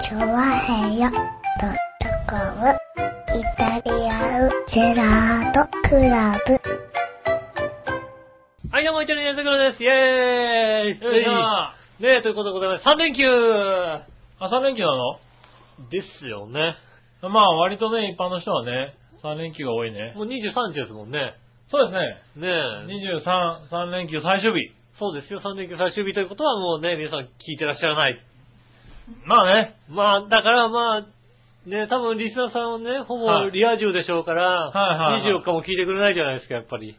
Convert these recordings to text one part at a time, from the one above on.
チョワヘヨドットコムイタリアンジェラートクラブ。はい、どうも、イタリアンズクロです。イェーイよいしょねえ、ということでございます。3連休あ、3連休なの？ですよね。まあ割とね、一般の人はね、3連休が多いね。もう23日ですもんね。そうですね。ねえ。23、3連休最終日。そうですよ、3連休最終日ということはもうね、皆さん聞いてらっしゃらない。まあね。まあ、だからまあ、ね、多分リスナーさんはね、ほぼはいリア充でしょうから、はいはいはい24日も聞いてくれないじゃないですか、やっぱり。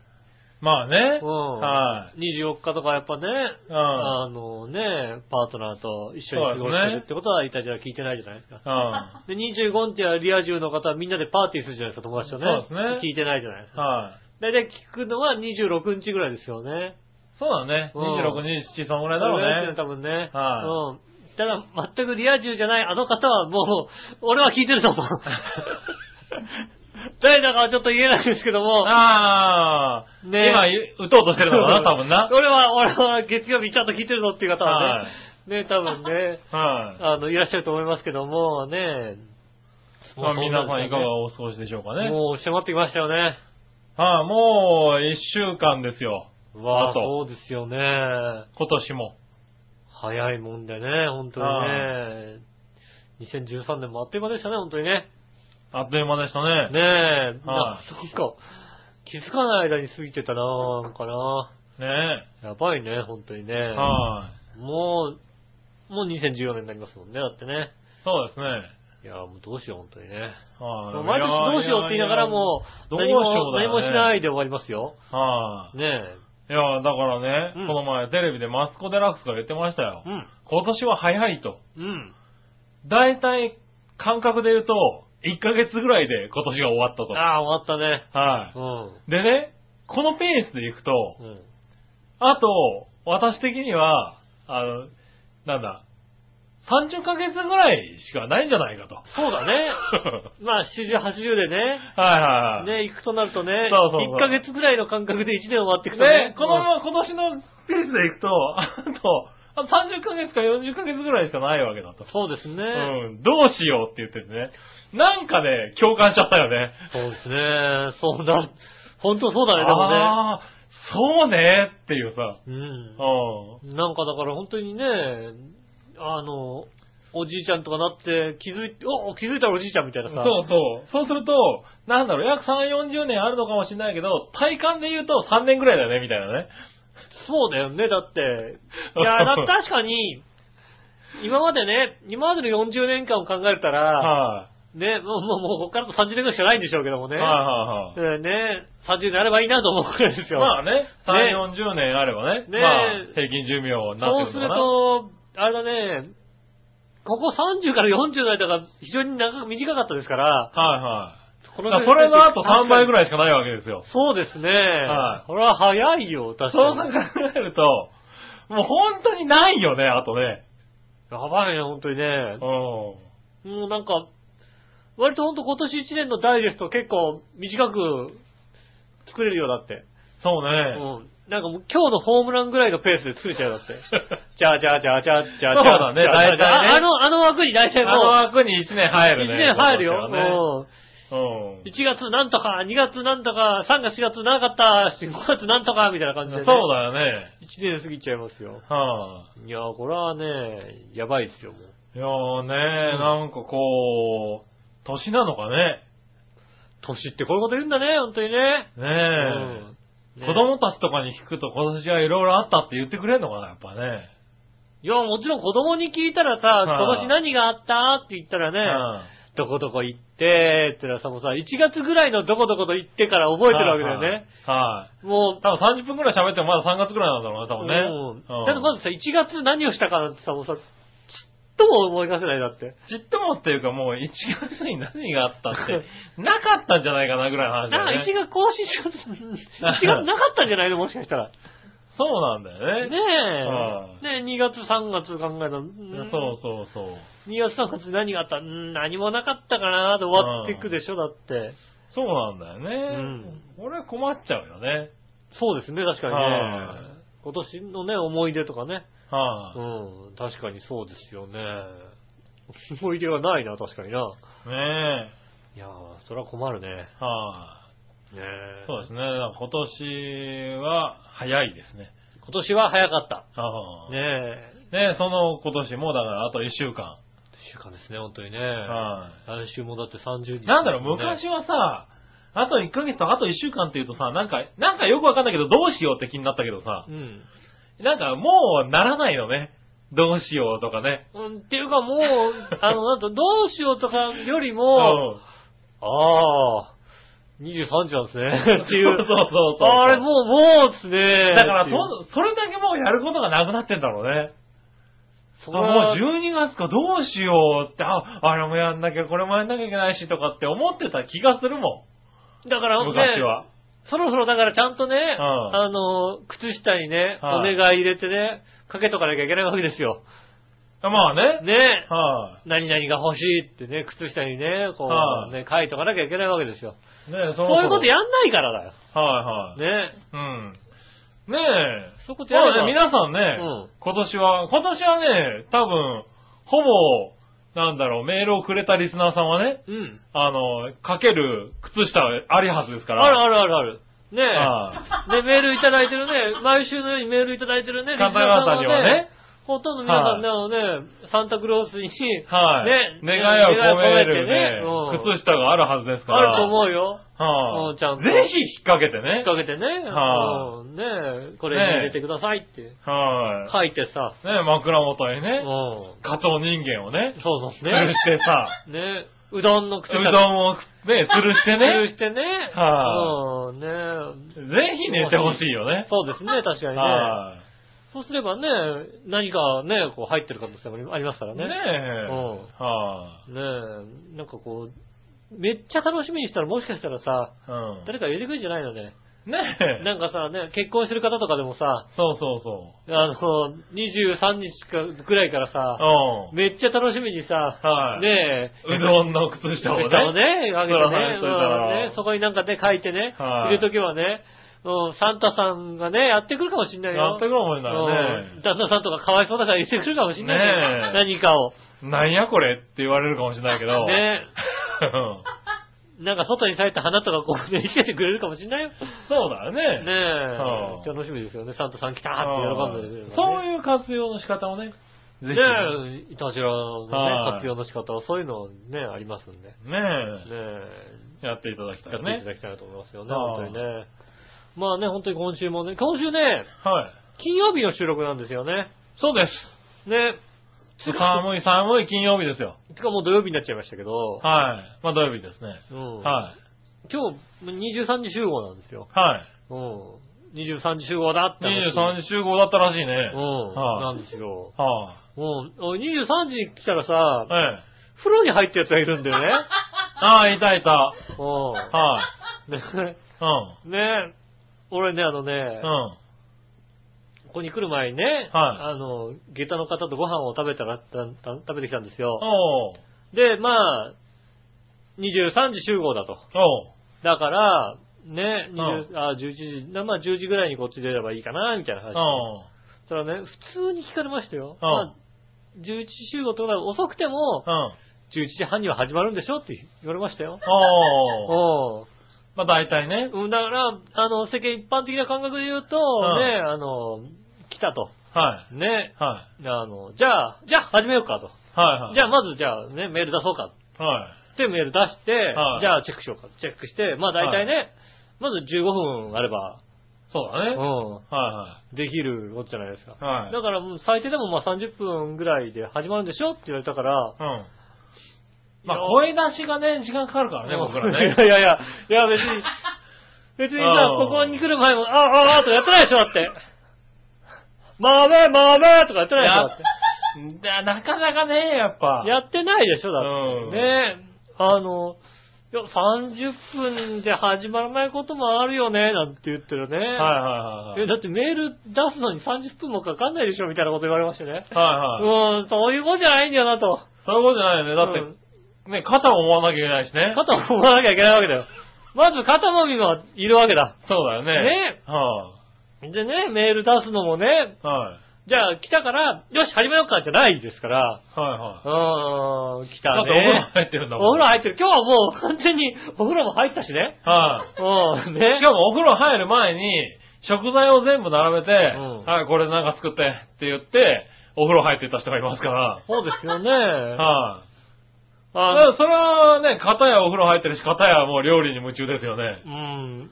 まあね。うん。は24日とかやっぱね、うんあのね、パートナーと一緒に過ごしてるってことは、イタジラ聞いてないじゃないですか。い。うん。で、25日はリア充の方はみんなでパーティーするじゃないですか、友達とね。そうですね聞いてないじゃないですか。はい。だいたい聞くのは26日ぐらいですよね。そうだね。うん26、27、そんぐらいだろうね。多分ね。はうん。ただ、全くリア充じゃないあの方はもう、俺は聞いてると思う。誰だかはちょっと言えないんですけども。ああ、ね今言、打とうとしてるのかな、多分な。俺は、俺は月曜日ちゃんと聞いてるぞっていう方ははね、ね、多分ね、はい。あの、いらっしゃると思いますけども、ね、まあ皆さんいかがもお過ごしでしょうかうね。もう迫ってきましたよね。はい、もう1週間ですよ。わあ、あとそうですよね。今年も。早いもんでね、本当にね。2013年もあっという間でしたね、本当にね。あっという間でしたね。ねえ、なんかは、気づかない間に過ぎてたななんかなねやばいね、本当にね。え。はい。もう、もう2014年になりますもんね、だってね。そうですね。いや、もうどうしよう、本当にね。はい。毎年どうしようって言いながらも、も、何もしないで終わりますよ。はい。ねいや、だからね、うんこの前テレビでマスコ・デラックスが言ってましたよえ。。うん。今年は早いと。うん。だいたい感覚で言うと、1ヶ月ぐらいで今年が終わったと。ああ、終わったね。はうん。い。でね、このペースでいくと、うん。あと、私的には、あの、なんだ、30ヶ月ぐらいしかないんじゃないかと。そうだね。まあ、70、80でね。はいはいはい。ね、行くとなるとね、そうそうそう1ヶ月ぐらいの間隔で1年終わっていくとねね、。このまま今年のペースでいくと、あと、あと30ヶ月か40ヶ月ぐらいしかないわけだと。そうですね。うん、どうしようって言っててね。なんかね、共感しちゃったよね。そうですね。そうだ。本当そうだね、でもね。ああ、そうねっていうさ。うん。うん。なんかだから本当にね、あの、おじいちゃんとかなって気づいて、お気づいたらおじいちゃんみたいなさ。そうそう。そうすると、なんだろう、約3、40年あるのかもしれないけど、体感で言うと3年ぐらいだよね、みたいなね。そうだよね、だって。いや、だ確かに、今までね、今までの40年間を考えたら、はね、もう、もう、もう、ここからと30年ぐらいしかないんでしょうけどもい。ね。はいはいはい。えーね、30年あればいいなと思うくらいですよ。まあね、ね3、40年あればね、ねまあ、平均寿命になそうするってるのかな。と、あれだね、ここ30から40の間が非常に長く短かったですから、はいはい。このそれの後3倍ぐらいしかないわけですよ。そうですね。はいこれは早いよ、確そう考かに。えると、もう本当にないよね、あとね。やばいね、本当にねう。ん。もうなんか、割と本当今年1年のダイジェスト結構短く作れるよ、だって。うそうね。ん。なんかもう今日のホームランぐらいのペースで作れちゃうよだって。じゃあじゃあじゃあじゃあじゃあじゃあじゃあ大体ねああの、あの枠に大体もう、あの枠に1年入る1ね。年入るよ。うんうん。1月なんとか、2月なんとか、3月4月なかった、5月なんとか、みたいな感じで、ね。そうだよね。1年過ぎちゃいますよ。はいや、これはね、やばいですよ、もう。い。いやーね、なんかこう、年なのかね。年ってこういうこと言うんだね、本当にね。ねえ。うんね子供たちとかに聞くと今年はいろいろあったって言ってくれんのかな、やっぱね。いや、もちろん子供に聞いたらさ、はい今年何があったって言ったらね、うんどこどこ行って、ってのはさ、もうさ、1月ぐらいのどこどこと行ってから覚えてるわけだよね。はい。もう、多分30分くらい喋ってもまだ3月くらいなんだろうね、多分ね。うんだってまずさ、1月何をしたかなんてさ、もうさ、とも思い出せないだって。ちっともっていうかもう1月に何があったって、なかったんじゃないかなぐらいの話だよね。1月更新しようと、1月 なかったんじゃないの？もしかしたら。そうなんだよね。ねえ。ねえ、2月3月考えたら、そうそうそう。2月3月何があった？うん何もなかったかなで終わっていくでしょ、だって。そうなんだよね。うん俺は困っちゃうよね。そうですね、確かにねはい。今年のね、思い出とかね。はい、うん、確かにそうですよね。思い出がないな、確かにな。ねいやー、それは困るね。ねえ。はえい。そうですね。今年は早いですね。今年は早かった。ああ。ねえ。ねえ、その今年もだからあと1週間。一週間ですね、本当にね。は来週もだって30日、なんだろう、昔はさ、あと1ヶ月とあと1週間って言うとさ、なんか、なんかよくわかんないけど、どうしようって気になったけどさう、ん。なんかもうならないのね。どうしようとかね。うん、っていうかもう、あの、なんと、どうしようとかよりも、ああ、23時なんですね。っていう。そうそうそうそうあれ、もう、もうですね。だからそ、それだけもうやることがなくなってんだろうね。あ、そもう12月かどうしようって、あ、あれもやんなきゃ、これもやんなきゃいけないしとかって思ってた気がするもだから、ん。ね、昔は。そろそろだからちゃんとね、んあの、靴下にね、おはい願い入れてね、かけとかなきゃいけないわけですよ。まあね。ね、は何々が欲しいってね、靴下にね、こはいう、ね、書いとかなきゃいけないわけですよ。い。ねそそういうことやんんないからだよ。はいはい。ね。うん。ねえ。そういうことやればまあね、皆さんね、うん今年は、今年はね、多分、ほぼ、なんだろう、メールをくれたリスナーさんはね、うん。あの、かける靴下ありはずですから。あるあるあるある。ねえ。はで、メールいただいてるね、毎週のようにメールいただいてるね、方々にはね、ほとんど皆さんね、あのね、サンタクロースに、はい。ね願いを込めるね、うん。靴下があるはずですから。あると思うよ。はい、うんちゃんと。ぜひ引っ掛けてね。引っ掛けてね、はうん。ねえこれに入れてくださいって。はい、書いてさ、ね、枕元にうね、ん。カツオ人間をね、そうそう。吊るね。してさ、ね。うどんの靴うどんをね、吊るして吊るね、してね。はうん、ね。ぜひ寝てほしいよね。そうですね、確かにね。はそうすればね、何かね、こう入ってる可能性もありますからい。ね。ねえ。うんはねえ、なんかこう、めっちゃ楽しみにしたらもしかしたらさ、い。うん。誰か入れてくるんじゃないのね。ねえ。なんかさ、ね、結婚してる方とかでもさ、そうそうそあの、23日かぐらいからさ、う。うん。めっちゃ楽しみにさ、はいねえ、うどんの靴下をね。下をね、あげてねうんね、そこになんかね、書いてね、はい入れとけばね、うん、サンタさんがね、やってくるかもしんないよ。やってくるかもしれないうんね。旦那さんとかかわいそうだから言ってくるかもしんないよねえ何かを。なんやこれって言われるかもしれないけど。ねうん なんか外に咲いた花とかこうね、生けてくれるかもしんないよ。そうだよね。ねうえ。楽しみですよね。サンタさん来たって喜んでそうう。いう活用の仕方をね、ぜひ。ねえ、いたじらのね、はい活用の仕方はそういうのね、ありますんで。ねねえ。え、やっていただきたいやっていたね。だきたいなと思いますよね、はい本当にね。まあね、本当に今週もね、今週ね、はい。金曜日の収録なんですよね。そうです。ね。寒い寒い金曜日ですよ。てかもう土曜日になっちゃいましたけど、はい。まあ土曜日ですね。うんはい。今日23時集合なんですよ。はい。うん。23時集合だって話。23時集合だったらしいね。うん。はいなんですよ。はうん。おい23時に来たらさい。、ええ。風呂に入ったやつがいるんだよね。ああ、いたいた。うん。はい。ねうん。ね俺ね、あのね、うん。ここに来る前にね、はいあの、下駄の方とご飯を食べたら、たた食べてきたんですよ。おう。で、まあ、23時集合だと。おう。だから、ね、ん20あ11時、なまあ10時ぐらいにこっち出ればいいかな、みたいな話。おう。そしたらね、普通に聞かれましたよ。うんまあ、11時集合ってことは遅くても、うん。11時半には始まるんでしょって言われましたよ。おう。おうまあ大体ね。うん、だから、あの、世間一般的な感覚で言うと、んね、あの、来たと。はね、い。はい。あの、じゃあ、じゃあ始めようかと。はいはい。じゃあまずじゃあね、メール出そうか。はい。ってメール出して、はいじゃあチェックしようか。チェックして、まあ大体ね、まず15分あれば、そうだね。うはん、できることじゃないですか。いはい。はい。だから最低でもまあ30分ぐらいで始まるんでしょって言われたから、うん。まあ声出しがね、時間かかるからね、僕らね。いやいやいや、いや別に、別にさ、うんここに来る前も、ああ、ああ、とかやってないでしょ、だって。まめ、まめとかやってないでしょ、だって。だなかなかね、やっぱ。やってないでしょ、だって。うんねあの、いや、30分で始まらないこともあるよね、なんて言ってるね。はいはいはいえ、だってメール出すのに30分もかかんないでしょみたいなこと言われましてね。はいはい。うん、そういうことじゃないんだよなと。そういうことじゃないよね。だって、うんね、肩を思わなきゃいけないしね。肩を揉まなきゃいけないわけだよ。まず肩もみもいるわけだ。そうだよね。ねはでね、メール出すのもね、い。はい。じゃあ来たから、よし、始めようかじゃないですから、はいはうーん、来い。たね。だってお風呂入ってるんだもん。お風呂入ってる。今日はもう完全にお風呂も入ったしね。はい。うん、ね。しかもお風呂入る前に、食材を全部並べて、うんはい、これなんか作ってって言って、お風呂入ってた人がいますから。そうですよね。はい。あそれはね、片やお風呂入ってるし、片やもう料理に夢中ですよね。うん。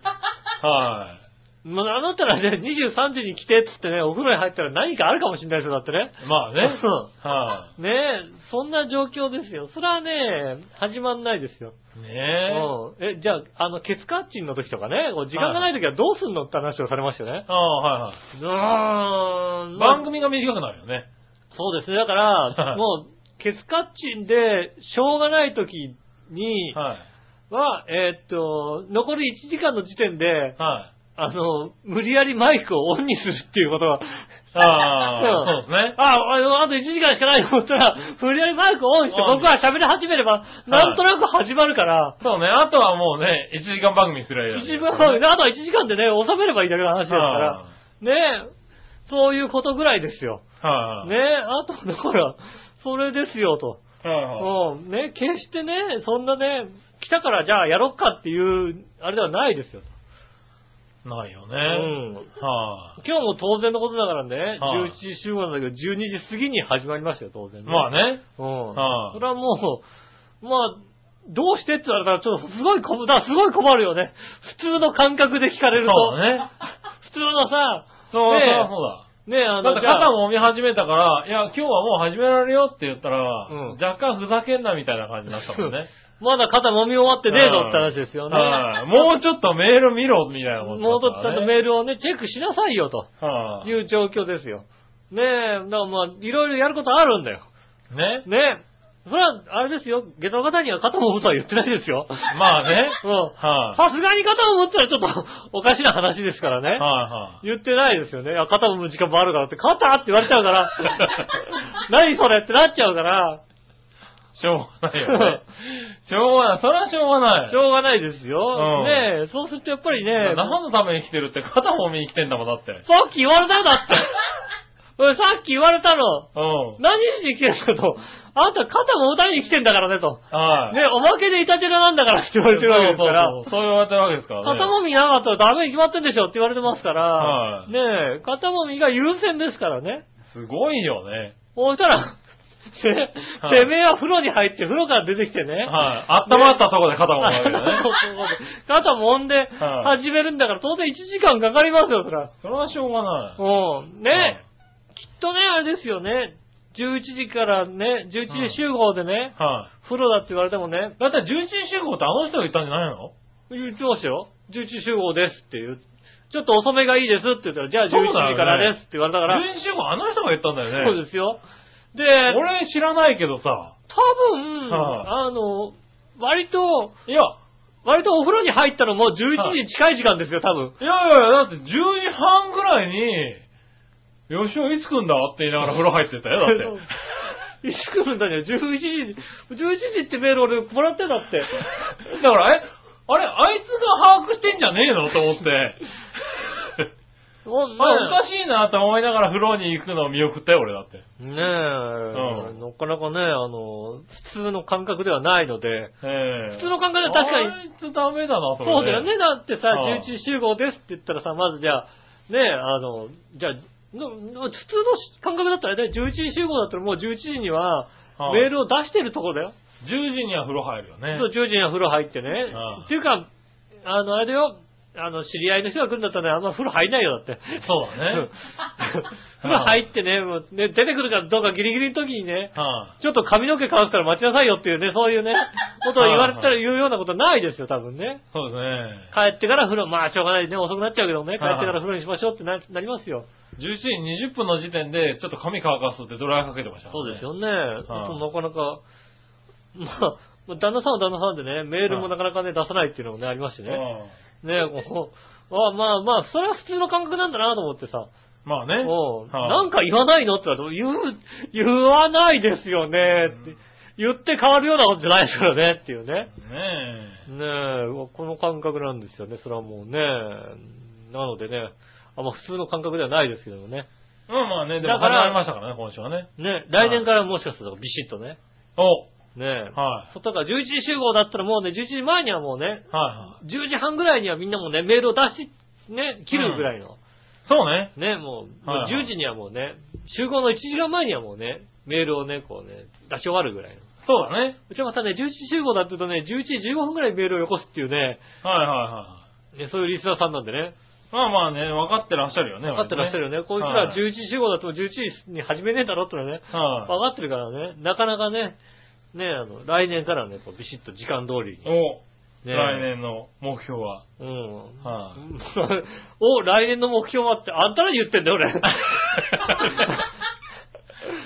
はまあ、あなたらね、23時に来てっつってね、お風呂に入ったら何かあるかもしれないですよ、だってね。い。まあね。うんはねえ、そんな状況ですよ。それはね、始まんないですよ。い。ねえ。うん。え、じゃあ、あの、ケツカッチンの時とかね、こう時間がない時はどうすんのって話をされましたよね。ああ、はいはい。うーん。番組が短くなるよね。そうですね。だから、もう、ケツカッチンで、しょうがない時に、はえーっと、残り1時間の時点で、はい。あの、無理やりマイクをオンにするっていうことが、ああ、うんそうですね。あ、あの、あと1時間しかないと思ったら、無理やりマイクをオンしてオンに僕が喋り始めれば、なんとなく始まるから、そうね。あとはもうね、1時間番組すればいいだけ一番、あとは1時間でね、収めればいいだけの話ですからは、ねそういうことぐらいですよ。いはい。ねあと、だから、それですよと。はいはい。うん、ね、決してね、そんなね、来たからじゃあやろっかっていう、あれではないですよ。ないよね。うん。は今日も当然のことだからね、はい11時集合なんだけど、12時過ぎに始まりましたよ、当然い。ね。まあね。うん。はいそれはもう、まあ、どうしてって言われたら、ちょっとすごい困る、だすごい困るよね。普通の感覚で聞かれると。そうだね。普通のさ、そうねえそうそうだ。ねえ、あの、肩もみ始めたから、いや、今日はもう始められるよって言ったら、うん若干ふざけんなみたいな感じになったもんね。まだ肩揉み終わってねえぞって話ですよね。はいもうちょっとメール見ろみたいなこともうちょっとちゃんとメーールをね、チェックしなさいよ、といいう状況ですよ。ねえ、だからまあ、いろいろやることあるんだよ。ね。ねえ。それは、あれですよ、下駄の方には肩揉むとは言ってないですよ。まあね。うん。はい。さすがに肩揉むったらちょっと おかしな話ですからね。はいは言ってないですよね。いや、肩揉む時間もあるからって、肩って言われちゃうから、何それってなっちゃうから、い。しょうがないよね。しょうがない。それはしょうがない。しょうがないですよ。うんねえ、そうするとやっぱりね、何のために来てるって肩もみに来てんだもんだって。さっき言われたよだって。俺さっき言われたの。うん。何しに来てんのと。あんた肩も歌いに来てんだからねと。はい。ね、おまけでいたちらなんだからって言われてるわけですから。そうそうそうそう言われてるわけですからね。肩もみなかったらダメに決まってんでしょって言われてますから。はいねえ、肩もみが優先ですからね。すごいよね。そしたら、ねはいてめえは風呂に入って風呂から出てきてね。はい。温まったとこで肩もみるわけだそうね。肩もんではい始めるんだから当然1時間かかりますよ、そら。それはしょうがない。うん。ね、きっとね、あれですよね。11時からね、11時集合でね、はい。風呂だって言われてもね、だって11時集合ってあの人が言ったんじゃないの？言ってましたよ。11時集合ですって言う。ちょっと遅めがいいですって言ったら、じゃあ11そうだよね時からですって言われたから、11時集合あの人が言ったんだよね。そうですよ。で、俺知らないけどさ。多分、はあの、割と、いや、割とお風呂に入ったのも11時近い時間ですよ、多分。いやいやいや、だって10時半ぐらいに、吉尾いつ来んだって言いながら風呂入ってたよ、だって。いつ来るんだね、11時、11時ってメール俺もらってたって。だから、え、あれ、あいつが把握してんじゃねえのと思って。あおかしいなと思いながら風呂に行くのを見送ったよ、俺だって。ねえ、んなかなかね、あの、普通の感覚ではないので、ええ普通の感覚では確かにあいつダメだな、それ、そうだよね。。だってさ、はい11時集合ですって言ったらさ、まずじゃあ、ねえ、あの、じゃあ、普通の感覚だったらね、11時集合だったらもう11時には、はいメールを出してるところだよ。10時には風呂入るよね。そう、10時には風呂入ってね。はいっていうか、あの、あれだよ、あの、知り合いの人が来るんだったらね、あんま風呂入んないよ、だって。そうだね 風呂入ってね、もうね、出てくるかどうかギリギリの時にね、はちょっと髪の毛乾くから待ちなさいよっていうね、そういうね、ことを言われたらはい言うようなことないですよ、多分ね。い、そうですね。帰ってから風呂、まあしょうがないね、遅くなっちゃうけどね、帰はいってから風呂にしましょうってななりますよ。11時20分の時点で、ちょっと髪乾かすってドライヤーかけてました、そうです。よね。いあとなかなか、まあ、まあ旦那さんは旦那さんでね、メールもなかなかね、出さないっていうのもね、ありましてね。ねこう、あまあまあ、それは普通の感覚なんだなと思ってさ、うんまあね。うんはいなんか言わないのって言われて言う、言わないですよねって。言って変わるようなことじゃないですからねっていうね。ねねえ、うわこの感覚なんですよね。それはもうね。なのでね、あんま普通の感覚ではないですけどもね。まあまあね、でもだから始まりましたからね、今週はね。ね、来年からもしかするとビシッとね。おねはい。外から11時集合だったらもうね、11時前にはもうね、は10時半ぐらいにはみんなもね、メールを出し、ね、切るぐらいの。い。そうね。ね、もう、はいはいもう10時にはもうね、集合の1時間前にはもうね、メールをね、こうね、出し終わるぐらいの。そうだね。うちはまたね、11時集合だって言うとね、11時15分ぐらいにメールをよこすっていうね、はいはいはい。ねそういうリスナーさんなんでね、まあまあね、分かってらっしゃるよね。分かってらっしゃるよね。こいつらはい11時集合だと11時に始めねえだろってのはね、はい。分かってるからね、なかなかね、ね、あの、来年からね、こうビシッと時間通りに。お、ね来年の目標は。うん。は お、来年の目標はって、あんたらに言ってんだよ、俺。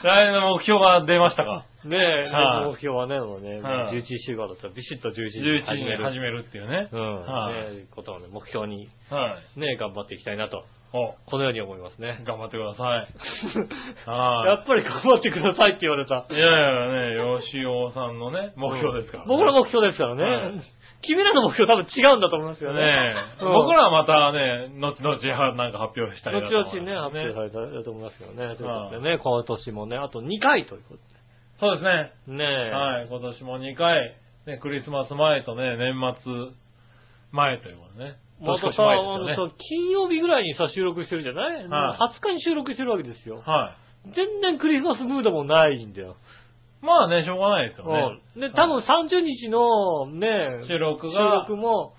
来年の目標が出ましたか？ねえ、はい目標はね、もうね、はい11時集合だったらビシッと11時 ?11 時始める。に始めるっていうね。うん。はいねえ、ことをね、目標に、はい。ね、頑張っていきたいなと、お、このように思いますね。頑張ってください。やはっぱり頑張ってくださいって言われた。い。いやいやね、吉尾さんのね、目標ですから、ね。僕の目標ですからね。はい君らの目標多分違うんだと思いますよね。ねえ、うん僕らはまたね、後々はなんか発表したいな後と思います々ね、発表されたらと思いますけどね。ということでね、今年もね、あと2回ということそうですね。で。ねえ。はい、今年も2回、ね、クリスマス前とね、年末前ということでね。またさ、ね。さ、金曜日ぐらいにさ、収録してるじゃない、はい20日に収録してるわけですよ。は全然クリスマスムードもないんだよ。い。まあね、しょうがないですよね。うん。で、多分30日のね、収録収が、録も、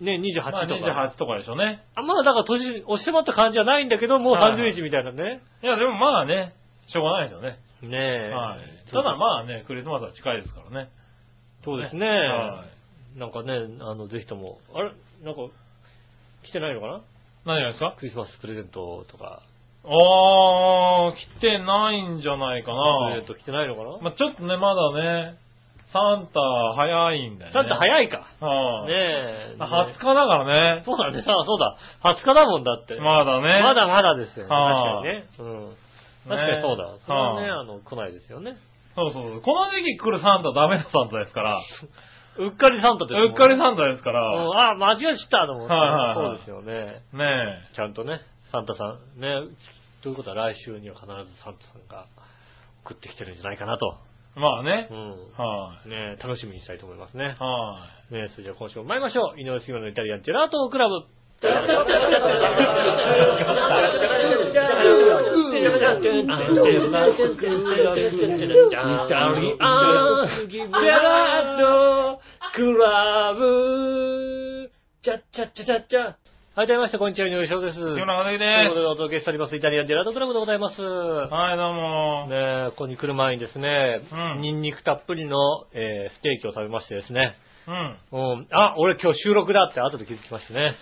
ね、28とか。まあ、28とかでしょうね。あまだだから年、押してまった感じはないんだけど、もうはい30日みたいなね。いや、でもまあね、しょうがないですよね。ねえ。はい。ただまあね、クリスマスは近いですからね。そうですね。はなんかね、あの、ぜひとも、あれ？なんか、来てないのかな？何がですか？クリスマスプレゼントとか。あー、来てないんじゃないかプなレゼント来てないのかな、まあちょっとね、まだね、サンタ早いんだよね。ちゃんと早いか。はい、ねえ。ね20日だからね。そうだね、そうだ。20日だもんだって。まだね。まだまだですよね。確はあかにね。うん。確かにそうだ。それはね、はあの、来ないですよね。そうそうそう。この時期来るサンタダメなサンタですから。うっかりサンタですうっかりサンタですかうんら。あ、間違えちったと思って。はいはいはいそうですよね。ねちゃんとね、サンタさん、ね、ということは来週には必ずサンタさんが送ってきてるんじゃないかなと。え。まあねう。ん。はい、ね楽しみにしたいと思いますね。はい、ねそれじゃあ今週も参りましょう。井上杉村のイタリアンジェラートクラブ。はい、どうもみなさん、こんにちは、井上翔です。という木村和之ことででお届けしております、イタリアンジェラートクラブでございます。す。はい、どうも。ねここに来る前にですね、うんニンニクたっぷりの、えーステーキを食べましてですね、うん。うん、あ、俺今日収録だって後で気づきましてね。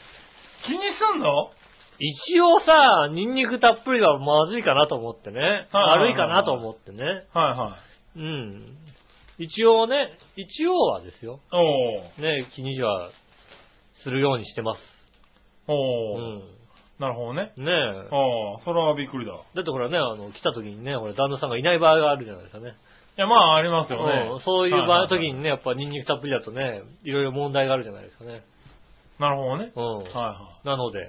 気にすんの？一応さ、ニンニクたっぷりはまずいかなと思ってね。はい悪いかなと思ってね。はいはい。うん。一応ね、一応はですよ。おー。ね、気にはするようにしてます。うおー。ん。なるほどね。ねえ。ああ、それはびっくりだ。いだってほらね、あの、来た時にね、ほら、旦那さんがいない場合があるじゃないですかね。や、まあ、ありますよねうん。そういう場合、はは時にね、やっぱニンニクたっぷりだとね、いろいろ問題があるじゃないですかね。なるほどね。うん。はいはなので、い。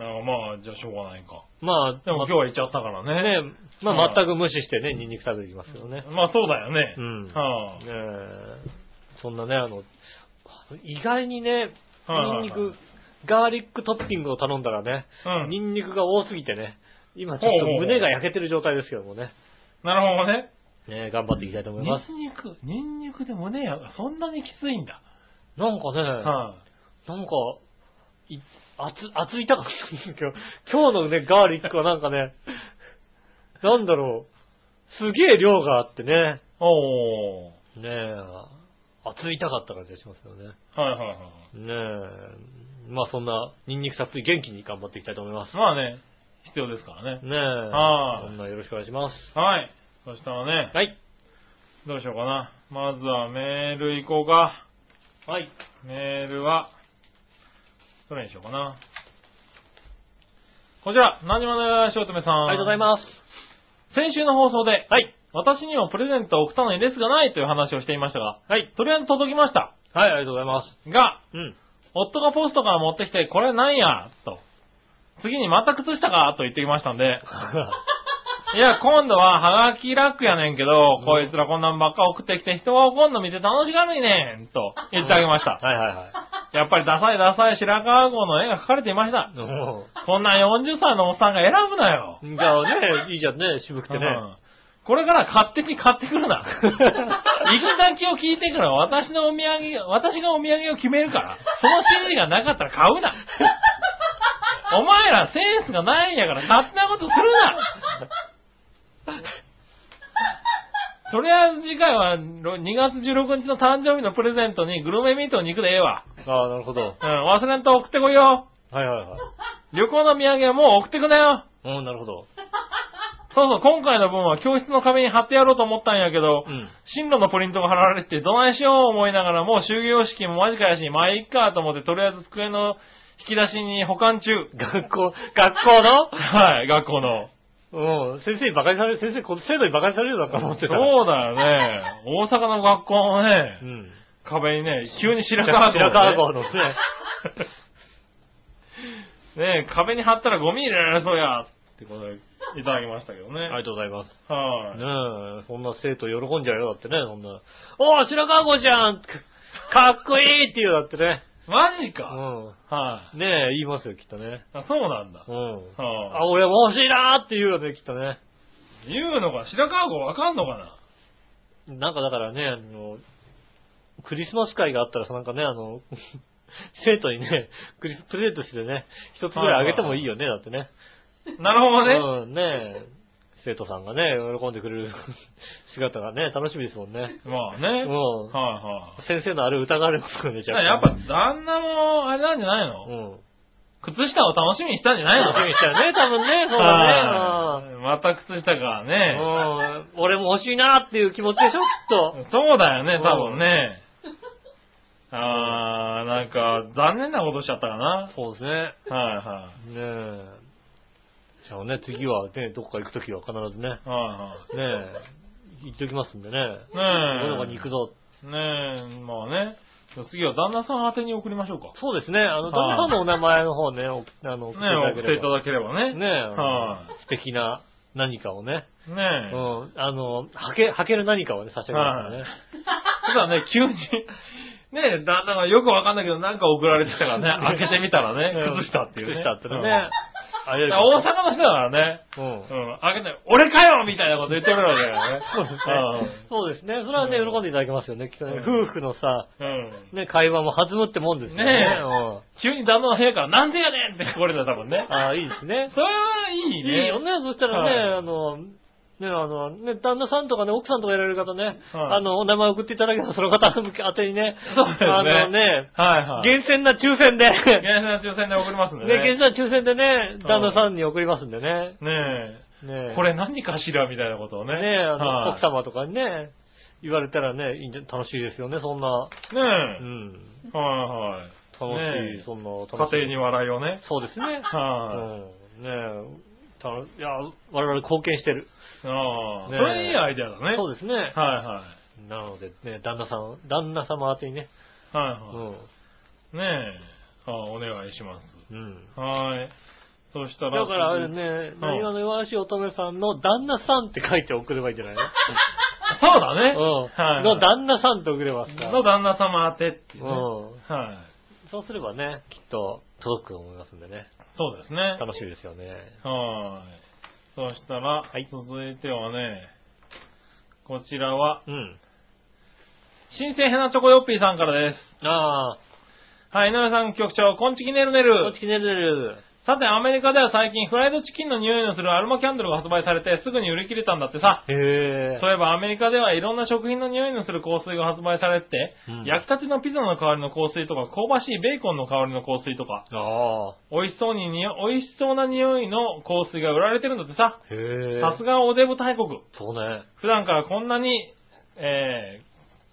あまあ、じゃあしょうがないか。まあ、でも今日は行っちゃったからね。ね、まはいあ全く無視してね、ニンニク食べていきますけどね。まあそうだよね。うん。はねえそんなね、あの、意外にね、ニンニク、ガーリックトッピングを頼んだらね、うんニンニクが多すぎてね、今ちょっと胸が焼けてる状態ですけどもね、なるほどね。ね頑張っていきたいと思いニます。ンニク、ニンニクで胸や、そんなにきついんだ。なんかね、はなんか、い熱、熱いたかったんですけど、今日のね、ガーリックはなんかね、なんだろう、すげえ量があってね、い。おー。ねえ、熱いたかった感じがしますよね。はいはいはい。ねえ、まあそんな、ニンニクたっぷり元気に頑張っていきたいと思います。まあね、必要ですからね。ねえ、はいそんなよろしくお願いします。はい。そしたらね、はい。どうしようかな。まずはメール行こうか。はい。メールは、どれにしようかな。こちら、何もねしおとめさん。ありがとうございます。先週の放送で、はい。私にもプレゼントを送ったのにレスがないという話をしていましたが、はい。とりあえず届きました。はい、ありがとうございます。が、うん。夫がポストから持ってきて、これなんやと。次にまた靴下かと言ってきましたんで、いや、今度はハガキラックやねんけど、こいつらこんなんばっか送ってきて人が怒んの見て楽しがるいねん、と言ってあげました。はいはいはい。やっぱりダサいダサい白川郷の絵が描かれていました。おこんな40歳のおっさんが選ぶなよ。ーじゃあね、いいじゃんね、渋くてね。うんこれから勝手に買ってくるな。行き先を聞いてから私のお土産、私がお土産を決めるから。その指示がなかったら買うな。お前らセンスがないんやから勝手なことするな。とりあえず次回は2月16日の誕生日のプレゼントにグルメミートに行くでええわ。ああ、なるほど。うん、忘れんと送ってこいよ。はいはいはい。旅行の土産はもう送ってくなよ。うん、なるほど。そうそう、今回の分は教室の壁に貼ってやろうと思ったんやけど、うん。進路のプリントが貼られてどないしよう思いながらもう終業式も間近やし、まあいいかと思ってとりあえず机の引き出しに保管中。学校、学校の？はい、学校の。うん。先生に馬鹿にされる、先生、この生徒に馬鹿にされるだと思ってた。そうだよね。大阪の学校のねう、ん。壁にね、急に白川郷、ね。白川郷のね。ね壁に貼ったらゴミ入れられそうや、ってことで いただきましたけどね。ありがとうございます。はい、ねえ、そんな生徒喜んじゃうよ、だってね、そんな。おー、白川郷じゃん かっこいいって言うだってね。うマジか。ん。はい、ねえ、言いますよ、きっとね。あ。そうなんだ。うん。はい、あ、俺も欲しいなーって言うよね、きっとね。言うのか、白川郷わかんのかな？なんかだからね、あの、クリスマス会があったらさ、なんかね、あの、生徒にね、クリスプレゼントしてね、一つぐらいあげてもいいよね、だってね。なるほどね。うん、ねえ生徒さんがね、喜んでくれる 姿がね、楽しみですもんね。まあね。うんはいはい。先生のあれ疑われますよね、じゃあ。やっぱ旦那も、あれなんじゃないの、うん。靴下を楽しみにしたんじゃないの？楽しみにしたよね、多分ね、そうだはいまた靴下がね。ね。うん。俺も欲しいなっていう気持ちでしょ、きっと。そうだよね、多分ね。あー、なんか、残念なことしちゃったかな。そうですね。はいはねえ。じゃあね、次はね、どっか行くときは必ずね、ねい。はえ、言っておきますんでね。いはい。どこねに行くぞ。え。ねえ、まあね。次は旦那さん宛てに送りましょうか。そうですね、あの、旦那さんのお名前の方ね、おあの、送っていねえ、ただければ。送っていただければね。ねえは素敵な何かをね、ねうえ。ん、あの、はけ、はける何かをね、差し上げるからね。ただね、急に、ねえ、旦那がよくわかんないけど、なんか送られてきたからね、開けてみたらね、崩したっていうね。崩したってうんね。あれ大阪の人だからね、うん。うん、開けて、俺かよみたいなこと言ってくるわけだよね。そうですね。そうですね。それはね、喜んでいただけますよね。きっとねうん夫婦のさ、うん。ね、会話も弾むってもんですよね。ねえうん急に旦那の部屋から、なんでやねんって聞こえるんだ、多分ね。ああ、いいですね。それはいいいね。いよね。そしたらね、はいあの、ね、あの、ね、旦那さんとかね、奥さんとかやられる方ね、はいあの、お名前送っていただけたら、その方宛てにね、そうですねあのね、はいはい。厳選な抽選で、厳選な抽選で送りますんでね、ね。厳選な抽選でね、旦那さんに送りますんでね。ねねえ。これ何かしらみたいなことをね。ね、あの、はい奥様とかにね、言われたらね、いいんじゃ楽しいですよね、そんな。うねん。え。はいはい。楽しい、ねえそんな楽しい。家庭に笑いをね。そうですね。はうん。ねえ、たいや、我々貢献してる。い。ああ。そねえれいいアイデアだね。そうですね。はいはい。なのでね、旦那さん、旦那様宛てにね。はういはい。ねえ。ああお願いします。ん。うん。はい。そしたら。だからあれね、何話の弱し乙女さんの旦那さんって書いて送ればいいんじゃないの？そうだね。うん。はい。の旦那さんって送ればさ。の旦那様宛てっていうね。うん。はい。そうすればね、きっと届くと思いますんでね。そうですね。楽しみですよね。はい。そしたら、はい続いてはね、こちらは、うん。新生ヘナチョコヨッピーさんからです。あはい、井上さん局長、こんちきねるねあ、こっるち。きねるねる。さて、アメリカでは最近、フライドチキンの匂いのするアロマキャンドルが発売されて、すぐに売り切れたんだってさ。へえ。そういえばアメリカではいろんな食品の匂いのする香水が発売されてて、うん焼きたてのピザの香りの香水とか、香ばしいベーコンの香りの香水とか、ああ。美味しそうににお、美味しそうな匂いの香水が売られてるんだってさ。へえ。さすがおデブ大国。そうね。普段からこんなに、え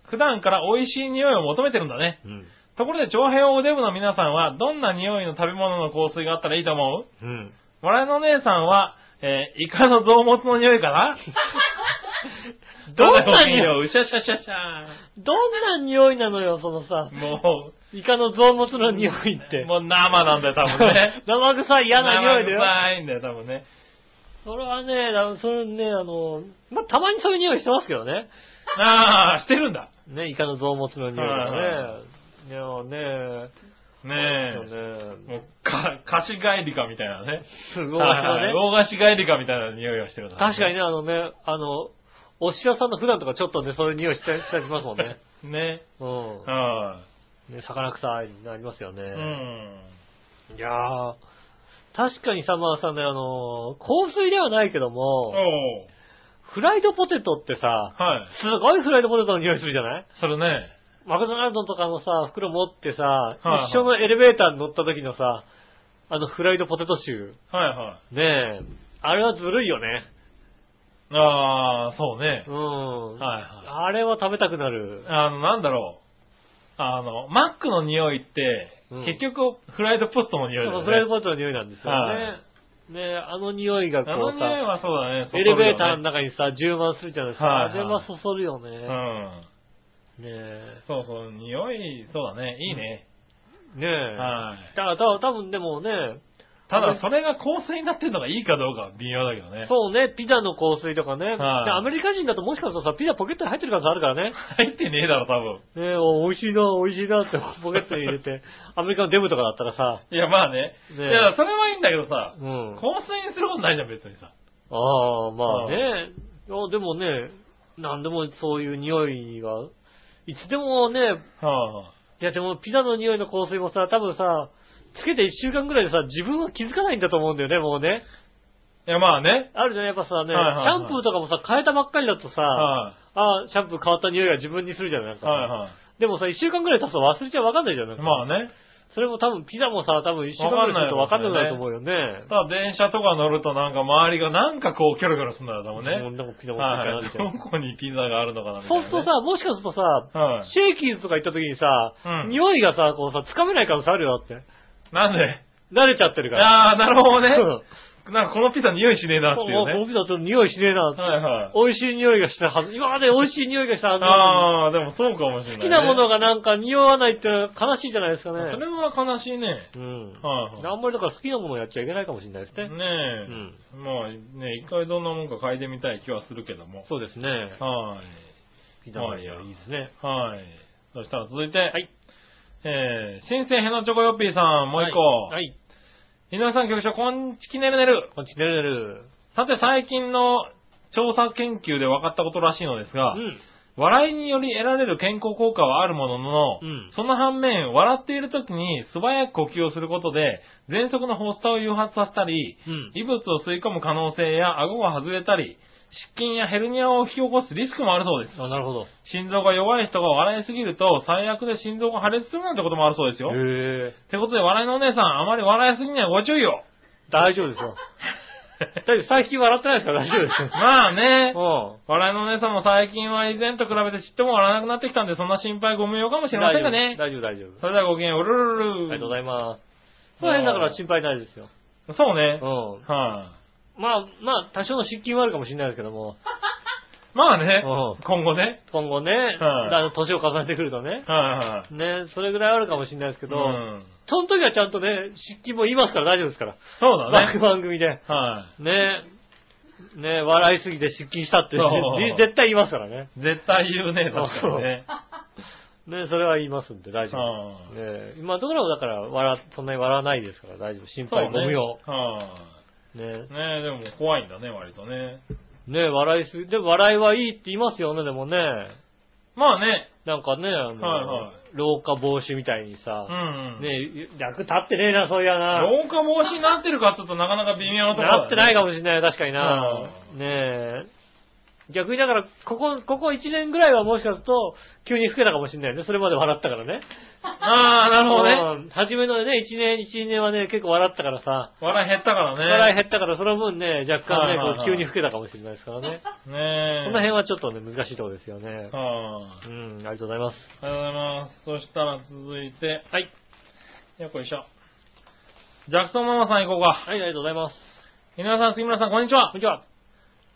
ー、普段から美味しい匂いを求めてるんだね。うん。ところで、長平おデブの皆さんは、どんな匂いの食べ物の香水があったらいいと思う？うん。笑いの姉さんは、えー、イカの臓物の匂いかな？どんな匂い？うしゃしゃしゃしゃどんな匂いなのよ、そのさ。もイカの臓物の匂いって。もう生なんだよ、多分ね。生臭い嫌な匂いだよ。生臭いんだよ、多分ね。それはね、だそれね、あの、まあ、たまにそういう匂いしてますけどね。ああ、してるんだ。ね、イカの臓物の匂いがはいはね。いやね、え。ね、もう、か、貸し帰りかみたいなね。魚菓子はね。大菓子帰りかみたいな匂いがしてる確かにね。ね、あのね、あの、お師匠さんの普段とかちょっとね、そういう匂いしたりしたりしますもんね。ね。うん。はね、魚臭いになりますよね。い。うん。いやー、確かにさ、まあさね、あの、香水ではないけどおも、うフライドポテトってさ、はい。すごいフライドポテトの匂いするじゃない？それね。マクドナルドとかのさ、袋持ってさ、はい一緒のエレベーターに乗った時のさ、あのフライドポテト臭。はいはい。ねえ、あれはずるいよね。ああ、そうねう。ん。はいはいあれは食べたくなる。あの、なんだろう。あの、マックの匂いって、うん結局、フライドポットの匂いだ。そうそうフライドポテトの匂いなんですよはね。ねえ、あの匂いがこあのうさ、匂いはそうだね。エレベーターのの中にさ、充満するじゃないですか。はいはいあれはそそるよね。うん。ねえ。そうそう、匂い、そうだね。いいね。ねえ。はい。だから、た多分でもね、ただ、それが香水になってるのがいいかどうかは微妙だけどね。そうね、ピザの香水とかね。はいでアメリカ人だともしかするとさ、ピザポケットに入ってる可能性あるからね。入ってねえだろ、多分。ねえ、お美味しいな、美味しいなって ポケットに入れて、アメリカのデブとかだったらさ、いや、まあね。いねや、それはいいんだけどさ、うん。香水にすることないじゃん、別にさ。ああ、まあね。いやでもね、なんでもそういう匂いが、いつでもね、はいやでもピザの匂いの香水もさ、多分さ、つけて一週間ぐらいでさ、自分は気づかないんだと思うんだよね、もうね。い。いや、まあね。あるじゃん、やっぱさね、はいはいはいシャンプーとかもさ、変えたばっかりだとさ、はああ、シャンプー変わった匂いが自分にするじゃないい。か。はいはでもさ、一週間ぐらい経つと忘れちゃわかんないじゃん。なんい。かまあね。それも多分、ピザもさ、多分一週間ぐらいとわかんなくなると思うよね。ただ電車とか乗るとなんか周りがなんかこうキョロキョロするんだよ、多分ね。もうなんかピザも。ない。どこにピザがあるのかなみたいな、ね。そうするとさ、もしかするとさ、はい。シェイキーズとか行った時にさ、うん匂いがさ、こうさ、つかめない可能性あるよだって。なんで？慣れちゃってるから。ああ、なるほどね。うんなんかこのピザ匂いしねえなっていうもうこのね。ピザと匂いしねえなって。はいはい。美味しい匂いがしたはず。今まで美味しい匂いがしたはずああ、でもそうかもしれない、ね。好きなものがなんか匂わないって悲しいじゃないですかね。それは悲しいね。うん。はいはいあんまりだから好きなものをやっちゃいけないかもしれないですね。ねえ。まあね、一回どんなもんか嗅いでみたい気はするけども。そうですね。はい。ピザの匂いいいですね。はい。そしたら続いて、はい。えー、新生ヘナチョコヨッピーさん、もう一個。はい。はい。井上さん局長、こんちきねるねる。こんちねるねる。さて最近の調査研究で分かったことらしいのですが、うん。笑いにより得られる健康効果はあるものの、うんその反面、笑っている時に素早く呼吸をすることで、喘息の発作を誘発させたり、うん。異物を吸い込む可能性や顎が外れたり、失筋やヘルニアを引き起こすリスクもあるそうです。あ、なるほど。心臓が弱い人が笑いすぎると、最悪で心臓が破裂するなんてこともあるそうですよ。へえ。ってことで、笑いのお姉さん、あまり笑いすぎにはご注意を。大丈夫ですよ。だって最近笑ってないですから大丈夫ですよ。まあね、うん。笑いのお姉さんも最近は以前と比べてちっとも笑わなくなってきたんで、そんな心配ご無用かもしれませんがね。大丈夫、大丈夫。それではごきげんよう、うるるるる。ありがとうございます。その辺だから心配ないですよ。す。そうねう。ん。はい、まあ、まあ、多少の失禁はあるかもしれないですけども、まあね、うん今後ね。今後ね、はいだん年を重ねてくるとね、はいはい。ね、それぐらいあるかもしれないですけど、うん。その時はちゃんとね、失禁も言いますから大丈夫ですから。そうだ番ね。番組で。はね、ね、笑いすぎて失禁したって、そうじ絶対言いますからね。い。絶対言うね、確かにね。ね、それは言いますんで大丈夫。はね、今のところだから笑、そんなに笑わないですから大丈夫。心配ご無用。はい。ね。ねでも怖いんだね、割とね。ね、笑いすぎ、でも笑いはいいって言いますよね、でもね。まあね。なんかね、あの、はいはい老化防止みたいにさう、ん、うん。ね、役立ってねえな、そういやな。老化防止になってるかって言うとなかなか微妙なところだねなってないかもしれない、確かにな。うんねえ。逆にだから、ここ、ここ1年ぐらいはもしかすると、急に老けたかもしれないね。それまで笑ったからね。ああ、なるほどね。うん初めのね、1年、1、2年はね、結構笑ったからさ、笑い減ったからね。笑い減ったから、その分ね、若干ね、こう急に老けたかもしれないですからね。ねえ。その辺はちょっとね、難しいところですよね。はうん、ありがとうございます。い。ありがとうございます。そしたら続いて、はい。よっこいしょ。ジャクソンママさん行こうか。はい、ありがとうございます。井上さん、杉村さん、こんにちはこん。にちは。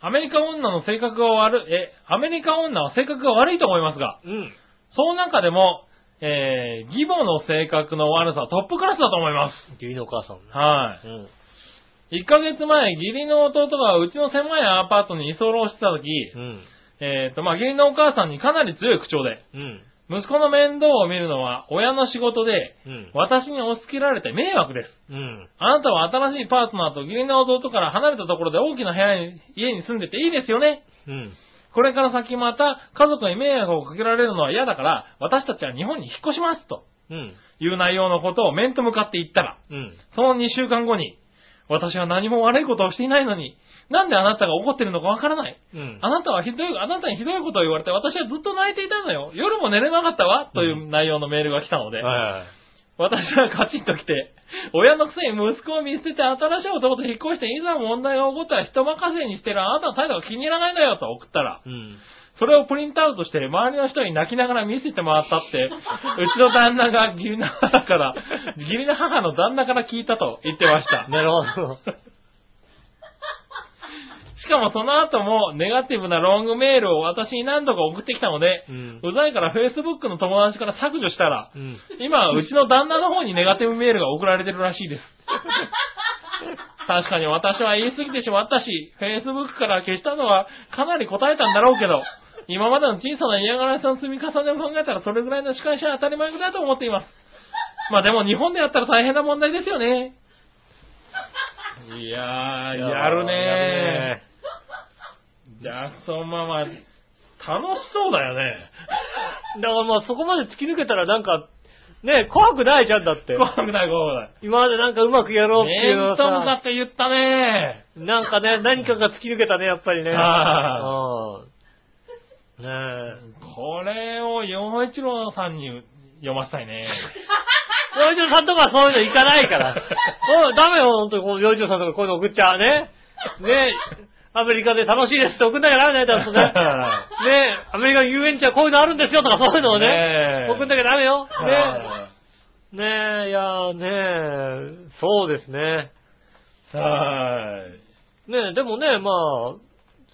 アメリカ女の性格が悪い、え、アメリカ女は性格が悪いと思いますが、うん。その中でも、えー、義母の性格の悪さはトップクラスだと思います。義理のお母さんね。はい。うん。1ヶ月前、義理の弟がうちの狭いアパートに居候してた時、うん。えっ、と、まあ、義理のお母さんにかなり強い口調で、うん。息子の面倒を見るのは親の仕事で、うん。私に押し付けられて迷惑です。うん。あなたは新しいパートナーと義理の弟から離れたところで大きな部屋に、家に住んでていいですよね。うん。これから先また家族に迷惑をかけられるのは嫌だから、私たちは日本に引っ越しますとうん。いう内容のことを面と向かって言ったら、うん。その2週間後に、私は何も悪いことをしていないのに、なんであなたが怒ってるのかわからない。うん。あなたはひどい、あなたにひどいことを言われて私はずっと泣いていたのよ。夜も寝れなかったわ。という内容のメールが来たので、はいはい。私はカチンと来て、親のくせに息子を見捨てて新しい男と引っ越していざ問題が起こったら人任せにしてるあなたの態度が気に入らないのよと送ったら、うん。それをプリントアウトして周りの人に泣きながら見せて回ったって、うちの旦那が義理の母から、義理の母の旦那から聞いたと言ってました。なるほど。しかもその後もネガティブなロングメールを私に何度か送ってきたので、うん。うざいから Facebook の友達から削除したら、うん。今、うちの旦那の方にネガティブメールが送られてるらしいです。確かに私は言い過ぎてしまったし、Facebook から消したのはかなり答えたんだろうけど、今までの小さな嫌がらせの積み重ねを考えたらそれぐらいの仕返しは当たり前ぐらいだと思っています。まあでも日本でやったら大変な問題ですよね。いやー、やるねー。ジャクソンママ、楽しそうだよね。だからまあそこまで突き抜けたらなんか、ね怖くないじゃんだって。怖くない怖くない。今までなんかうまくやろうっていうの面と向かはって言ったねさ、なんかね、何かが突き抜けたね、やっぱりね。はうんねえ。これを洋一郎さんに読ませたいね。洋一郎さんとかそういうの行かないから。そうダメよ、本当にこの洋一郎さんとかこういうの送っちゃうね。ねアメリカで楽しいですって送んなきゃダメだよ、だとね。ねアメリカの遊園地はこういうのあるんですよとかそういうのをね、ねえ送んなきゃダメよ。ねはねえ、いやーねえ、そうですね。い。はねえ、でもね、まあ、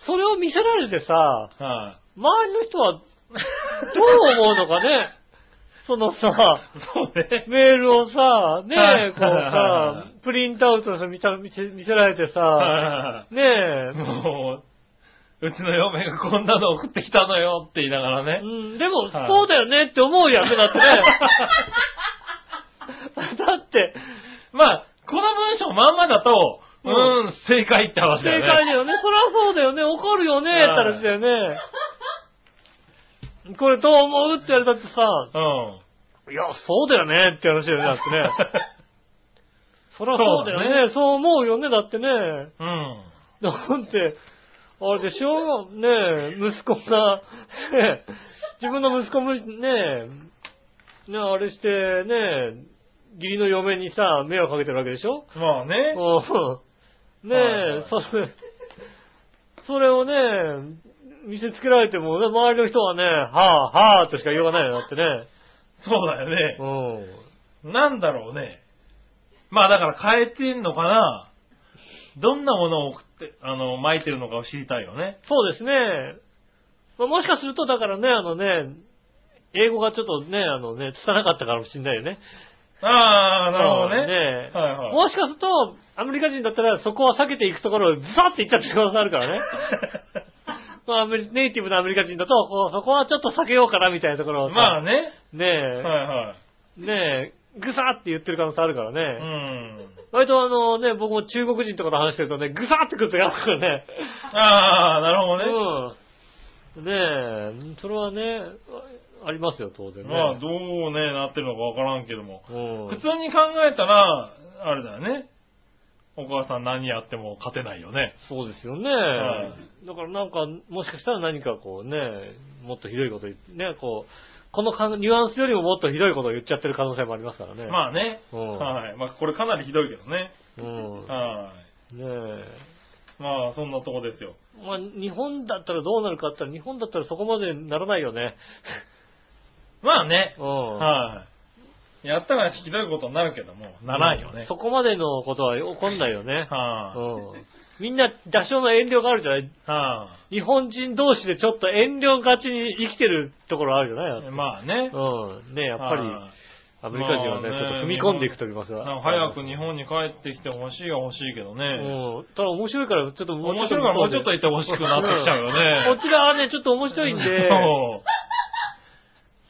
それを見せられてさ、い。はい。周りの人は、どう思うのかね。そのさ、そうね。メールをさ、ねえ、こうはいさ、プリントアウトして見た見せ見せられてさ、はねいえ、もう、うちの嫁がこんなの送ってきたのよって言いながらねう。ん、でも、はいそうだよねって思うやんね、だってね。だって、まあ、この文章まんまだと、ううんん、正解って話だよ正ね。解だよね。そりゃそうだよね。怒るよね、って話だよね。これどう思うって言われたってさ、うん。いや、そうだよねって話だよね、だってね。そりゃそうだよね。そうそう思うよね、だってね。うん。だって、あれでしょ？ね息子が、ね自分の息子もね、ね、あれして、ね義理の嫁にさ、迷惑かけてるわけでしょ？まあね。うんねはいえはい、それ、それをね、見せつけられてもね、周りの人はね、はあ、はあとしか言いようがないよ、だってね。そうだよね。うん。なんだろうね。まあだから変えてんのかなどんなものを送って、あの、巻いてるのかを知りたいよね。そうですね。まあもしかすると、だからね、あのね、英語がちょっとね、あのね、拙かったかもしれないよね。ああ、なるほどうんね。はいはい。もしかすると、アメリカ人だったらそこは避けていくところをズサっていっちゃってる可能性あるからね。まあネイティブなアメリカ人だと、こうそこはちょっと避けようかなみたいなところをさまあね。ねえ、はいはい。ねえ、ぐさって言ってる可能性あるからね。うん。割とあのね、僕も中国人とかと話してるとね、ぐさってくるとやだからね。ああ、なるほどね。うん。ねえ、それはね、ありますよ、当然ね。まあ、どうね、なってるのかわからんけども。うん普通に考えたら、あれだよね。お母さん何やっても勝てないよね。そうですよね。はだからなんか、もしかしたら何かこうね、もっとひどいこと言って、ね、こう、このニュアンスよりももっとひどいことを言っちゃってる可能性もありますからね。まあね。うんはい。まあ、これかなりひどいけどね。うん。はねえ。い。まあ、そんなとこですよ。まあ、日本だったらどうなるかって言ったら、日本だったらそこまでならないよね。まあね。うん。はやったらひどいことになるけども、ならんよね。そこまでのことは起こんないよね。はあ、うん。みんな多少の遠慮があるじゃない？は日本人同士でちょっと遠慮がちに生きてるところあるよね。あ、まあね。うん。ねやっぱり、はいアメリカ人はね、まあねちょっと踏み込んでいくときますが。早く日本に帰ってきてほしいは欲しいけどね。うん。ただ面白いから、ちょっともうちょっと面白いからもうちょっといてほしくなってきちゃうよね。こちらはね、ちょっと面白いんで、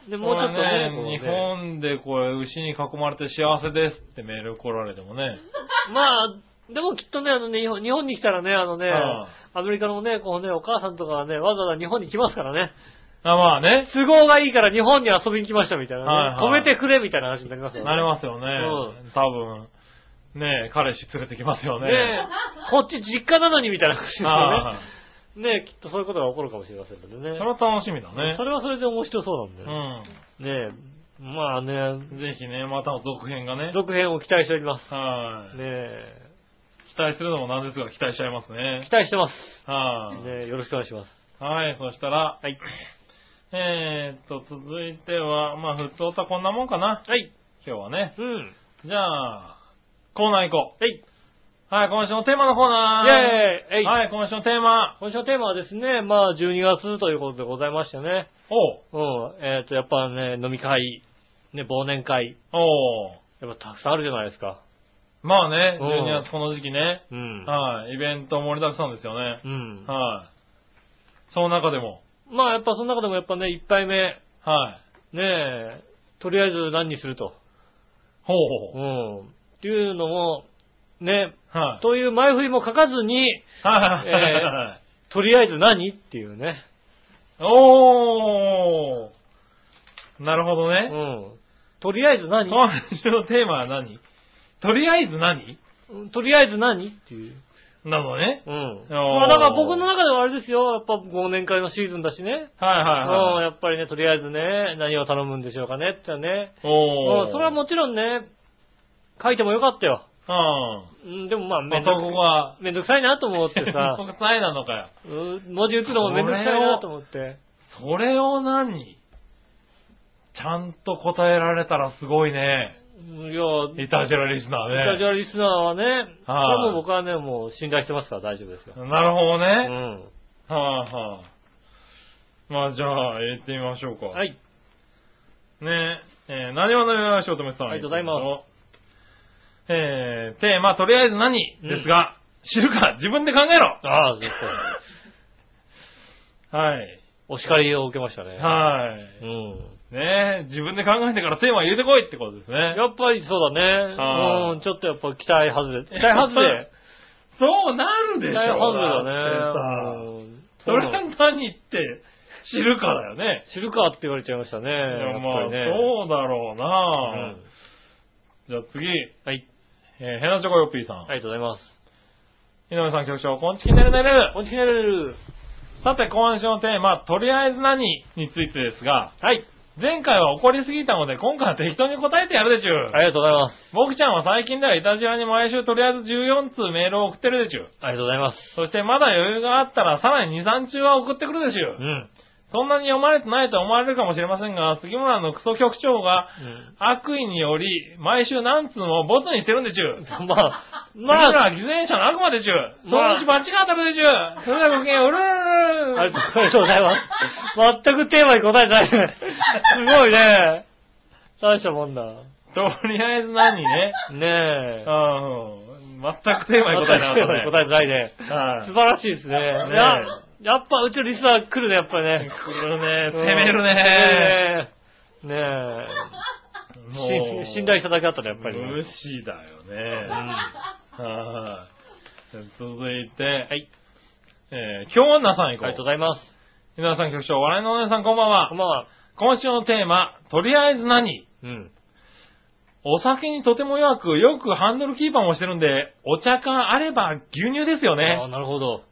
で、もうちょっとね、こう日ね本でこれ牛に囲まれて幸せですってメール来られてもね。まあ、でもきっとね、あのね、日本日本に来たらね、あのね、はアメリカのね、こうね、お母さんとかがね、わざわざ日本に来ますからね。あまあね。都合がいいから日本に遊びに来ましたみたいなね、はいはい止めてくれみたいな話になりますよね。なりますよね。う多分。ねえ、彼氏連れてきますよね。ねえ、こっち実家なのにみたいな話ですあよね。ねえ、きっとそういうことが起こるかもしれませんのでね。それは楽しみだね。それはそれで面白そうなんで。うねえ、まあね、ん。ぜひね、また続編がね。続編を期待しております。はい、ねえ、期待するのもなんですが期待しちゃいますね期。待してます。はい、ねえ、よろしくお願いします。はい、そしたら、はい。えーっと、続いては、まあ、ふつおたこんなもんかな。はい。今日はね。うん。じゃあ、コーナー行こはい。う。はい、今週のテーマのコーナー。イェーイえいはい、今週のテーマ。今週のテーマはですね、まあ12月ということでございましてね。おう、うん。えっ、と、やっぱね、飲み会、ね、忘年会、おう。やっぱたくさんあるじゃないですか。まあね、うん12月この時期ね。うん。はい、イベント盛りだくさんですよね。うん。はい。その中でも、まあやっぱその中でもやっぱね、一杯目、はい。ねえ、とりあえず何にすると。ほうほうほうん。っていうのも、ね、う。はい。という前振りも書かずに、はい。えとりあえず何っていうね。おー。なるほどうね。ん。とりあえず何今週のテーマは何？とりあえず何？うんとりあえず何っていう。なのね。うん。ーまあだから僕の中ではあれですよ。やっぱ忘年会のシーズンだしね。はいうん、はいはい。やっぱりね、とりあえずね、何を頼むんでしょうかねってね。おー。うん、それはもちろんね、書いてもよかったよ。うん。うん、でもまあ、まあ、めんどくそこが、めんどくさいなと思ってさ、国際なのかよ。うん文字打つのもめんどくさいなと思って。それを何？ちゃんと答えられたらすごいね。うんいや、イタジェラリスナーね。イタジアリスナーはね、はもう僕はね、もう信頼してますから大丈夫ですよ。なるほどうね。ん。はいはい。まあじゃあ、行ってみましょうか。はい。ねえ、えー何を飲みましょうとめさん。ありがとうございますす。えー、テーマ、とりあえず何、うんですが、知るか、自分で考えろああ、絶対。はい。お叱りを受けましたね。はい。うん。ねえ、自分で考えてからテーマ入れてこいってことですね。やっぱりそうだね。はいうん、ちょっとやっぱ期待外れ。期待外れ。そうなるでしょ。期待外れだね。だってうそれは何って知るかだよね。知るかって言われちゃいましたね。いややっまあ、ぱりね。そうだろうな、うんじゃあ次、はい。えー、ヘナチョコヨッピーさん。ありがとうございます。井上さん局長、こんちきねるねる。こんにちはるさて、今週のテーマ、とりあえず何についてですが、はい。前回は怒りすぎたので、今回は適当に答えてやるでちゅう。ありがとうございます。僕ちゃんは最近ではイタジラに毎週とりあえず14通メールを送ってるでちゅう。ありがとうございます。そしてまだ余裕があったらさらに2、3通は送ってくるでしゅう。うん。そんなに読まれてないと思われるかもしれませんが、杉村のクソ局長がうん。悪意により毎週何通もボツにしてるんでちゅう。まあ、ままあ、あ、偽善者の悪魔でちゅう。そまあのうちバチが当たるでちゅう。それではごきげんよう、うるるありがとうございます。全くテーマに答えてないね。すごいね。大したもんだ。とりあえず何ね？ねえ。うん。全くテーマに答えなかったね。答えてないね。はい素晴らしいですね。ねややっぱうちのリスナー来るね、やっぱりね。来るね、うん攻めるね。ねえ。もうし信頼しただけあったね、やっぱりね。無視だようね。んはい。続いて、はい。えー、京女さん行こう。ありがとうございます。皆さん局長、笑いのお姉さんこんばんはこん。ばんは。今週のテーマ、とりあえず何？うん。お酒にとても弱く、よくハンドルキーパーもしてるんで、お茶かあれば牛乳ですよあね。なるほど。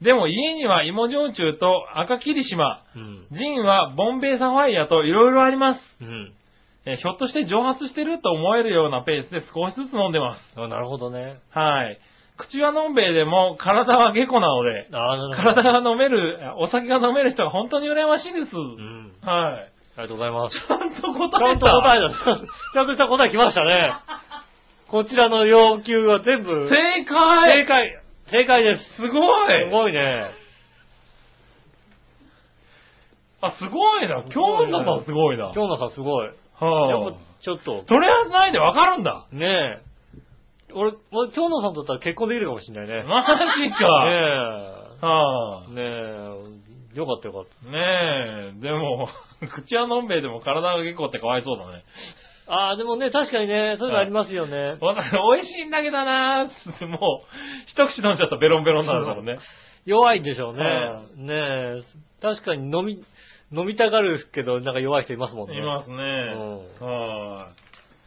でも家には芋焼酎と赤霧島、うん。ジンはボンベイサファイアといろいろあります。うん。えーひょっとして蒸発してると思えるようなペースで少しずつ飲んでます。あなるほどね。はい。口はのんべいでも体は下戸なので。体が飲める、お酒が飲める人が本当に羨ましいです。うん。はい。ありがとうございます。ちゃんとち答えた。ゃんと答えた。ちゃんとした答え来ましたね。こちらの要求は全部、正解正解。正解です。すごいすごいね。あ、すごいな。京女さんすごいな。京奈さんすごい。やはっぱちょっと、とりあえずないでわかるんだ。ねえ。俺、俺京奈さんだったら結婚できるかもしれないね。マジか。はねえ。ねえ。よかったよかった。あ、ねえ、でも、口はのんべいでも体が結構ってかわいそうだね。ああ、でもね、確かにね、そういうのありますよね。私、美味しいんだけどなー もう、一口飲んじゃったらベロンベロンになるだろうね。弱いんでしょうね。はねえ。確かに飲み、飲みたがるけど、なんか弱い人いますもんね。いますね。んは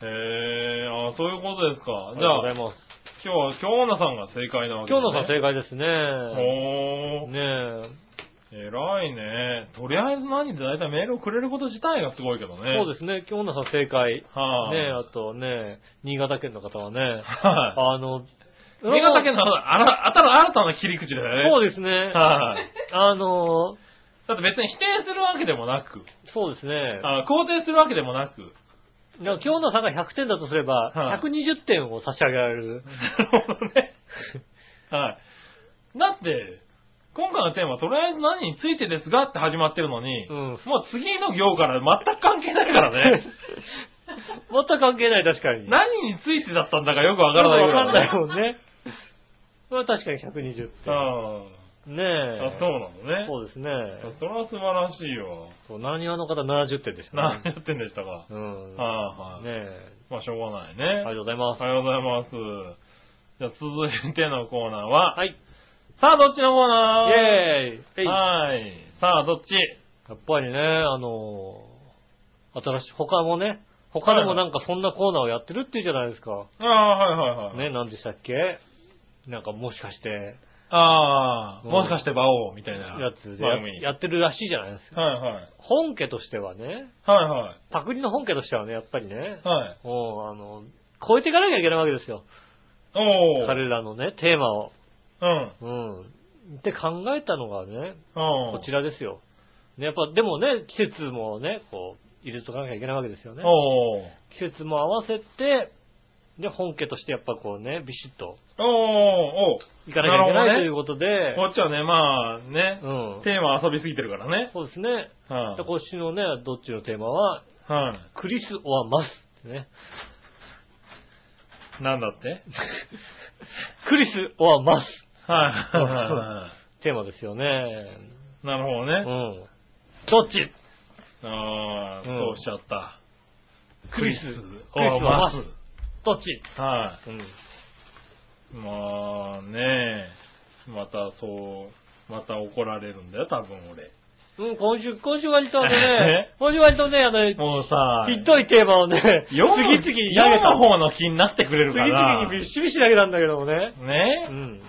い。へえ、あそういうことですか。じゃあ、がとうございます。今日は京奈さんが正解なわけ今日のさん正正解ですね。おー。ね偉いね。とりあえず何で大体メールをくれること自体がすごいけどえ。ね。そうですね。今日のさん正解。はい、ねえ、あとね、新潟県の方はね、はい。あの、新潟県のあら、あたら新たな切り口だよね。そうですね。はい。あの、だって別に否定するわけでもなく、そうですね。あ肯定するわけでもなく、今日のさんが100点だとすれば、はい120点を差し上げられる。なるほどね。はい。だって、今回のテーマ、とりあえず何についてですがって始まってるのに、うん。もう次の行から全く関係ないからね。全く関係ない、確かに。何についてだったんだかよくわからないわかんないよ。もんね。まあ確かに120点。うん。ねえ。あ、そうなのね。そうですね。それは素晴らしいよ。そう、何話の方70点でしたね。何やってんでしたか。うん。はいはい。ねえ。まあしょうがないね。ありがとうございます。おはようございます。じゃあ続いてのコーナーは、はい。さあどっちのコーナー？イェーイはい。さあどっち？っぱりね、あのー、新しい、他もね、他でもなんかそんなコーナーをやってるっていうじゃないですか。ああ、はいはいはい。ね、何でしたっけ？なんかもしかして、ああ、うんもしかして馬王みたいなやつで。ややってるらしいじゃないですか。はいはい。本家としてはね、はいはい。パクリの本家としてはね、やっぱりね、はい。もう、あの、超えていかなきゃいけないわけですよ。おー。彼らのね、テーマを。うん。うん。って考えたのがね、うん。こちらですよ。ね、やっぱ、でもね、季節もね、こう、入れとかなきゃいけないわけですよね。季節も合わせて、で、本家としてやっぱこうね、ビシッとおー、おいかなきゃいけないということで、ー。こっちはね、まあね、うん。テーマ遊びすぎてるからね。そうですね。はいで、今週のね、どっちのテーマは、はい。クリス・オア・マスってね。なんだって？クリス・オア・マスはい。はい。はい。テーマですよね。なるほどねう。ん。どっちああ、うんそうしちゃった。クリス、クリス・おオア・マス。どっちはうん。い。まあねまたそう、また怒られるんだよ、多分俺。うん、今週、今週割とね、今週割とね、あの、もうさ、ひどい。テーマをね、次々に投げた。方の気になってくれるから。次々にびっしびし投げたんだけどもね。ねん。ほん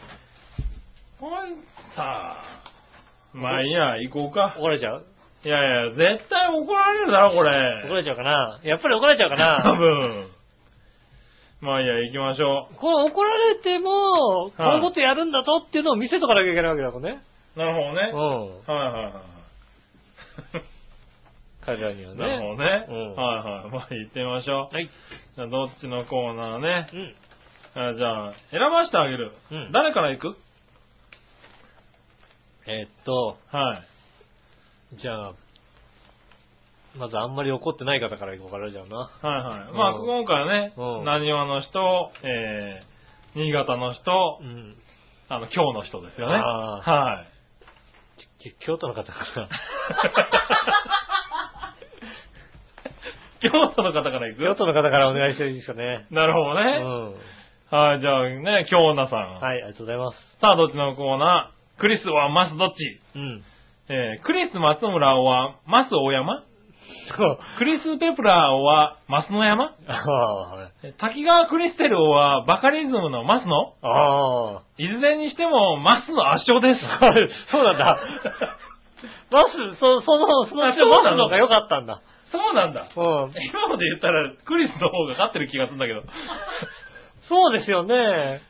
さまあいいや、行こうか。怒られちゃう？いやいや、絶対怒られるだろ、こ怒られ。れちゃうかな？やっぱり怒られちゃうか 多な分。まあいいや、行きましょこれ怒られても、こういうことやるんだぞっていうのを見せとかなきゃいけないわけだもんね。う。なるほどね。うん。はいはいはい。彼らにはね。なるほどね。うんはいはい。まあ行ってみましょう。はい。じゃあどっちのコーナーね。うん。あじゃあ、選ばしてあげる。うん誰から行く？えーっと、はい。じゃあ、まずあんまり怒ってない方からいこうかな、じゃあな。はいはい。まあうん今回はね、うん何話の人、えー、新潟の人、うん。あの、今日の人ですよね。あはい。き京都の方から。京都の方から行く？京都の方からお願いしていいですかね。なるほどうね。ん。はい、じゃあね、京女さん。はい、ありがとうございます。さあ、どっちのコーナー？クリスはマスどっち？うん。えー、クリス松村はマス大山？そう。クリスペプラーはマスの山？ああ、滝川クリステルはバカリズムのマスの？ああ。いずれにしてもマスの圧勝です。そうなんだ。バス、そ、その、そのうちのあそうなの？の方が良かったんだ。そうなんだ。うん。今まで言ったらクリスの方が勝ってる気がするんだけど。そうですよね。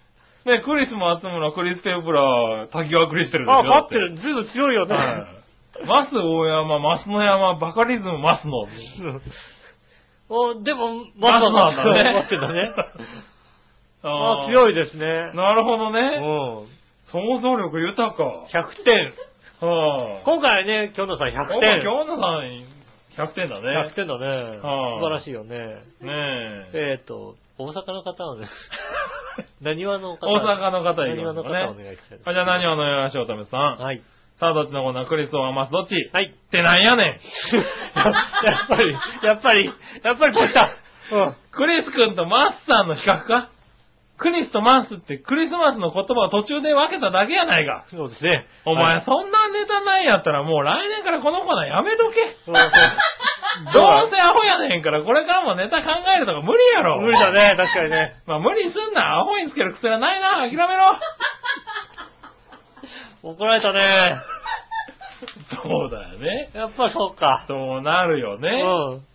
ね、クリス松村、クリスペプラー、滝川クリステルですあ、よ。勝ってる。ずいぶん強いよね。はいマス大山、マスの山、バカリズムマスの。おでも、マスなんだね。待ってんだね。ああい。強いですね。なるほどうね。ん。想像力豊か。100点。はあ。今回ね、京野さん100今点。日のさん、100点だね。100点だね。はあ素晴らしいよね。ねえ。えっと、大阪の方はね、何話の方大阪の方いき何話のますかね。方お願いしたいあじゃあ何をのよらしおとめさん。はい。さあ、どっちのコーナークリスを余すどっちっはい。てなんやねん。やっぱり、やっぱり、やっぱりこっちだ。うん。クリス君とマスさんの比較か？クリスとマスってクリスマスの言葉を途中で分けただけやないか。そうですね。お前、はいそんなネタないんやったらもう来年からこのコーナーやめとけ。そうそう どうせアホやねんからこれからもネタ考えるとか無理やろ。無理だ。ね、確かにね。まあ無理すんな。アホにつける癖はないな。諦めろ。怒られたね。そうだよね。やっぱりそうか。そうなるようね。ん。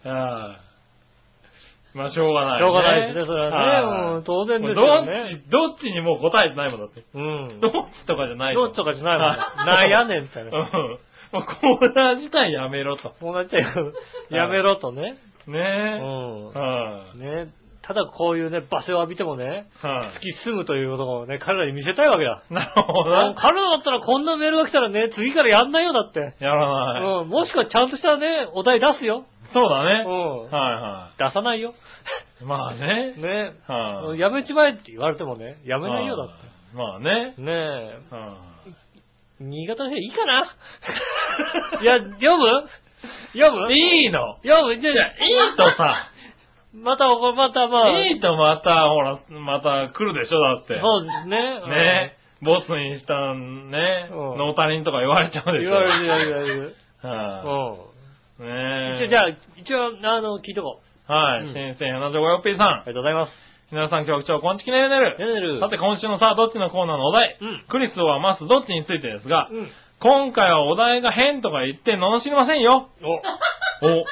ああまあしょうがない、しょうがないですね、それはね。はいうん当然ですもうどっよね。ち、どっちにもう答えてないもんだって。うん。どっちとかじゃないどっちとかじゃないもんなんやねんみたいうん。な。もうコーナー自体やめろと。こうなっちゃうよ。やめろとね。うねえ。ん。はい、ね。ただこういうね、罵声を浴びてもね、はい、突き進むということをね、彼らに見せたいわけだ。なるほどな。彼らだったらこんなメールが来たらね、次からやんないよだって。やらない。うん。もしくはちゃんとしたね、お題出すよ。そうだね。うん。はいは出さないよ。い。まあね。ね。はい、やめちまえって言われてもね、やめないよだっはいまあねて。。ねえ。はい新潟でいいかな？いや、読む？読む？いいの。読む？じゃいや、いいとさ、また、またまあ。いいとまた、ほら、また来るでしょ、だって。そうですね。ねボスにしたんね、うんノータリンとか言われちゃううん。でしょ。言われる言われる。はうん。いね一応じゃあ、一応、あの、聞いとこう。はい、うん先生、花女ごよっぴーさんあ。りがとうございます。皆さん局長、こんちきねるねる。ねるねる。さて、今週のさあ、どっちのコーナーのお題。うんクリスはマス、どっちについてですが、うん。今回はお題が変とか言って、罵りませんよ。お、お。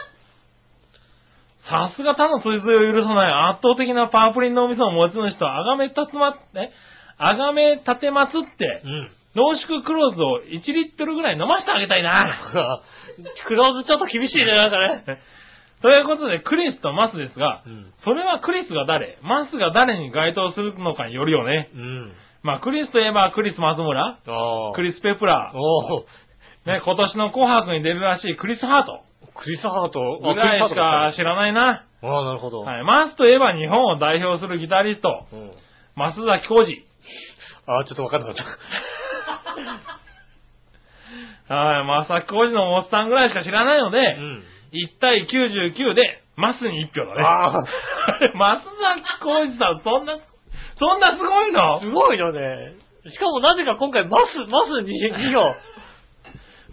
さすが他の追随を許さない圧倒的なパープリンのお店の持ち主とあがめたつま、え？あがめ立てまつってう、ん。濃縮クローズを1リットルぐらい飲ませてあげたいな。クローズちょっと厳しいね、なんかね。ということで、クリスとマスですが、うん。それはクリスが誰、マスが誰に該当するのかによるよね。うん。まあ、クリスといえばクリス松村。クリスペプラー、ね、今年の紅白に出るらしいクリスハートクリスハート。ぐらいしか知らないな。ああ、なるほど。はい、マスといえば日本を代表するギタリスト、うん。増崎浩二。ああ、ちょっとわかんなかった。はい、増崎浩二のおっさんぐらいしか知らないので、うん。1対99で、マスに1票だね。あ あ。増崎浩二さん、そんな、そんなすごいの？すごいよね。しかもなぜか今回マス、マス 2, 2票。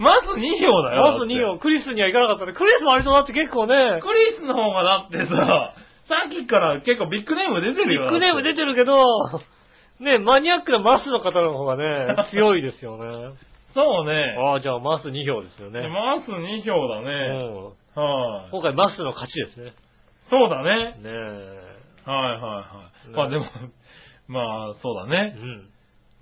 マス2票だよ。マス2票。クリスには行かなかったね。クリス割とだって結構ね、クリスの方がだってさ、さっきから結構ビッグネーム出てるよ。ビッグネーム出てるけど、ね、マニアックなマスの方の方がね、強いですよね。そうね。ああ、じゃあマス2票ですよね。マス2票だうね。んはい、今回マスの勝ちですね。そうだね。ねえ。はいはいはい。ねまあでも、まあそうだうね。ん。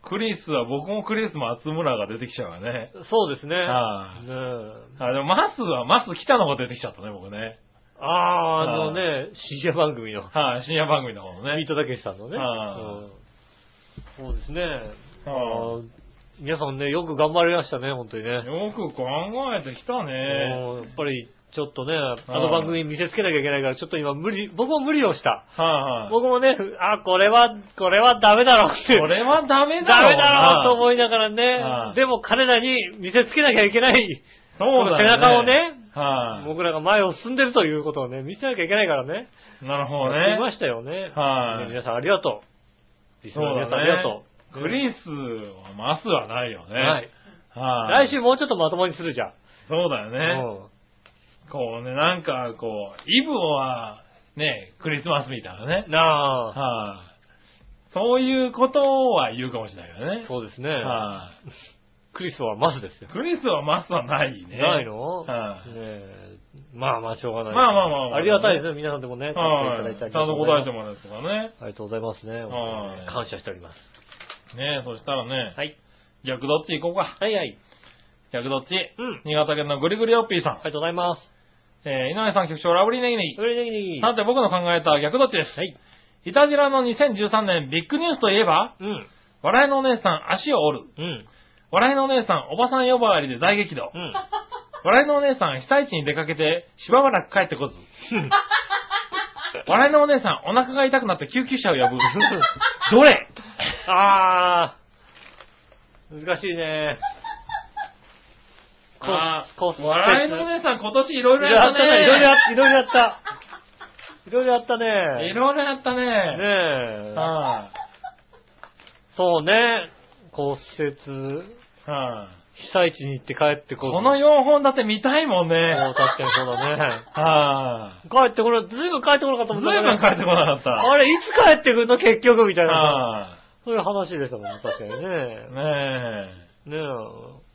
クリスは、僕もクリス松村が出てきちゃうからね。そうですね。はいねえ。あ、でもマスは、マス北の方出てきちゃったね、僕ね。ああ、あのね、深夜番組の、はい、深夜番組の方のね。ビートたけしさんのね。そうですね。あ皆さんね、よく頑張りましたね、本当にね。いよく考えてきたね。やっぱり、ちょっとね、あの番組に見せつけなきゃいけないから、ちょっと今無理、僕も無理をした。はいはい。僕もね、あ、これは、これはダメだろうって。これはダメだダろうな。メだろうと思いながらねは、いでも彼らに見せつけなきゃいけない、そうだよね。背中をね、はい、僕らが前を進んでるということをね、見せなきゃいけないからね。なるほどね。やってみましたよね。はいね皆さんありがとう。リスナーの皆さんありがとう。クリスはマスはないよね。はい。はい。来週もうちょっとまともにするじゃん。そうだよね。うんこうね、なんかこう、イブはね、クリスマスみたいなね。なあ。はい、そういうことは言うかもしれないけどね。そうですね。はクリスはマスですよい、。クリスはマスはないね。ないの？はい、ねえまあまあしょうがない。まあまあまあまあありがたいですね。皆さんでもね、ちゃんといただいてあはい。ちゃんと答えてもらうとかね。ありがとうございますね。本当にね感謝しております。ねそしたらね、はい。逆どっち行こうか。はいはい。逆どっち？うん。新潟県のぐりぐりおっぴーさんあ。りがとうございます。えー、井上さん局長、ラブリーネギネギ。それでにさて僕の考えた逆どっちです。はい。いたじらの2013年ビッグニュースといえば、うん。笑いのお姉さん足を折る。うん。笑いのお姉さんおばさん呼ばわりで大激怒。うん。笑いのお姉さん被災地に出かけてしばらく帰ってこず。笑いのお姉さんお腹が痛くなって救急車を呼ぶ。どれ？あー。難しいね。あこー笑いのお姉さん今年いろいいろやったね。いろいろやった、いろいろやった。いろいろやったね。いろいろやったね。ねえ。はそうね。骨折、いはい被災地に行って帰ってここの4本立て見たいもんね。もう確かにそうだね。はい帰ってこない、ずいぶん帰ってこなかったもんずいぶん帰ってこなかった。あれ、いつ帰ってくるの結局みたいなさ。はそういう話でしたもんね、確かにね。いねねえ。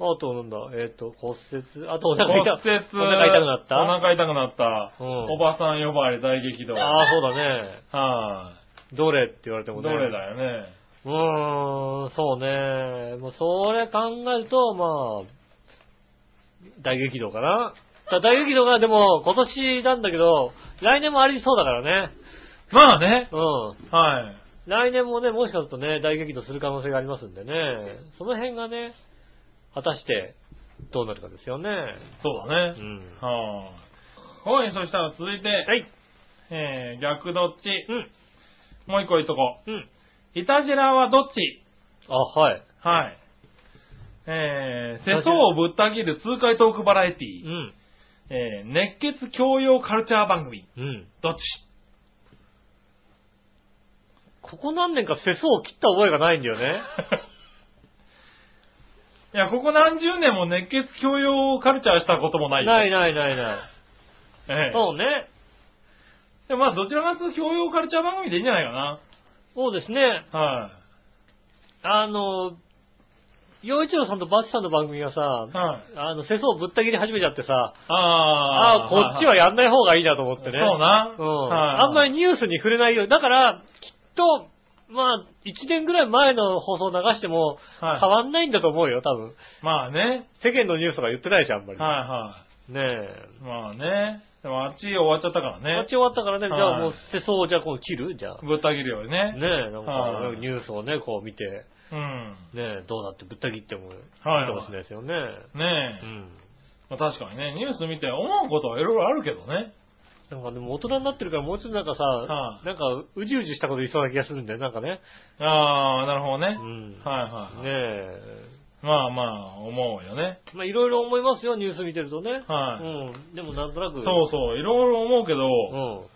あと、なんだ、えっ、と、骨折、あとおえ。腹痛？骨折。お腹痛くなった？お腹痛くなった。うんおばさん呼ばわり大激怒。ああ、そうだね。はどれって言われてい。もどね。れだよね。うーん、そうね。もうそれ考えると、まあ、大激怒かな。だ大激怒がでも今年なんだけど、来年もありそうだからね。まあね。うん。はい。来年もね、もしかするとね、大激怒する可能性がありますんでね。その辺がね、果たしてどうなるかですよね。そうだねう。ん。はい。はい、そしたら続いて、はい。えー、逆どっち？うん。もう一個言っとこうん。う。いたじらはどっち？あ、はい。はい。えー、世相をぶった切る痛快トークバラエティー。うん。えー、熱血教養カルチャー番組。うん。どっち？ここ何年か世相を切った覚えがないんだよね。いや、ここ何十年も熱血教養カルチャーしたこともないよ。ないないないない。ええそうね。でもまあ、どちらかというと教養カルチャー番組でいいんじゃないかな。そうですね。はあの、洋一郎さんとバチさんの番組がさ、い。はい。あの、世相をぶった切り始めちゃってさ、ああ。ああ、こっちはやんない方がいいなと思ってね。そうな。うん。はいあんまりニュースに触れないように。だから、きっと、まあ、1年ぐらい前の放送を流しても、はい変わんないんだと思うよ、多分。まあね。世間のニュースとか言ってないし、あんまり。はいはねえ。い。まあね。でもあっち終わっちゃったからね待ち。終わったからね、じゃはいあもう世相をじゃあこう切る？じゃあ。ぶった切るよりね。ねえ、なんかはいニュースをね、こう見て、うん。ねえ、どうだってぶった切ってもいいはいかもしれないですよね。ねえ。うん。まあ確かにね、ニュース見て思うことはいろいろあるけどね。なんかでも大人になってるからもうちょっとなんかさ、はいなんかうじうじしたこと言いそうな気がするんだよ、なんかね。ああ、なるほどねう。ん。はいはい。ねえ。まあまあ、思うよね。まあいろいろ思いますよ、ニュース見てるとね。はいうん。でもなんとなく。そうそう、いろいろ思うけど、うん。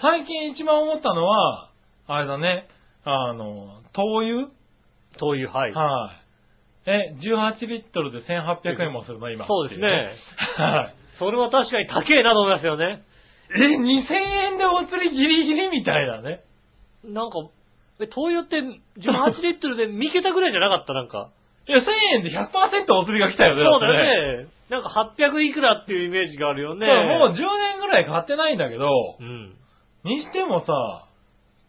最近一番思ったのは、あれだね、あの、灯油？灯油、はい。はい。え、18リットルで1800円もするの今。そうですね。はい。それは確かに高えなと思いますよね。え、2000円でお釣りギリギリみたいなね。なんか、え、灯油って18リットルで3桁ぐらいじゃなかった？なんか。いや、1000円で100%お釣りが来たよね。そうだね。なんか800いくらっていうイメージがあるよね。そうもう10年ぐらい買ってないんだけど、うん。にしてもさ、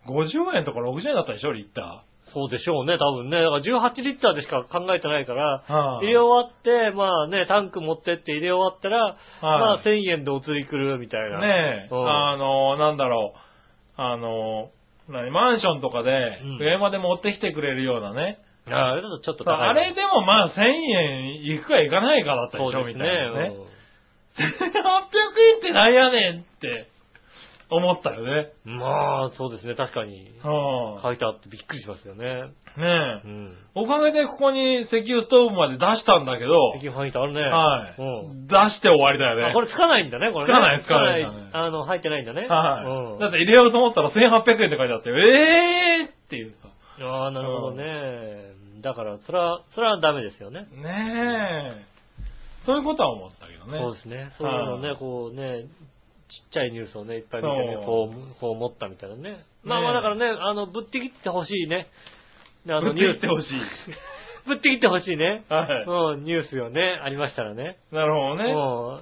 50円とか60円だったでしょ、リッタそうでしょうね、多分ね。だから18リッターでしか考えてないから、入れ終わって、まあね、タンク持ってって入れ終わったら、まあ1000円でお釣り来るみたいな。ねえ、うんあの、なんだろう、あの、何、マンションとかでうん、上まで持ってきてくれるようなね。ああれだとちょっと高い。あれでもまあ1000円いくかいかないかだったでしょ、ね。みたいなね。うん1800円ってなんやねんって思ったよね。まあ、そうですね、確かに。は書いてあってびっくりしますよね。あ、ねうえ。ん。おかげでここに石油ストーブまで出したんだけど、石油入ってあるね。はい、うん。出して終わりだよね。あ、これつかないんだね、これね。つかないつかないつあの、入ってないんだね。はい、うん。だって入れようと思ったら1800円って書いてあって、えーっていうさ。ああ、なるほどね。だから、それは、それはダメですよね。ねえ。そういうことは思ったけどね。そうですね。そういうのね、はいこうね、ちっちゃいニュースをね、いっぱい見てねこう、こう思ったみたいなね。まあまあ、だからね、あの、ぶって切ってほしいね。ああの、ニュースってほしい。ぶって切ってほしいね。はい。うん、ニュースよね、ありましたらね。なるほどね。も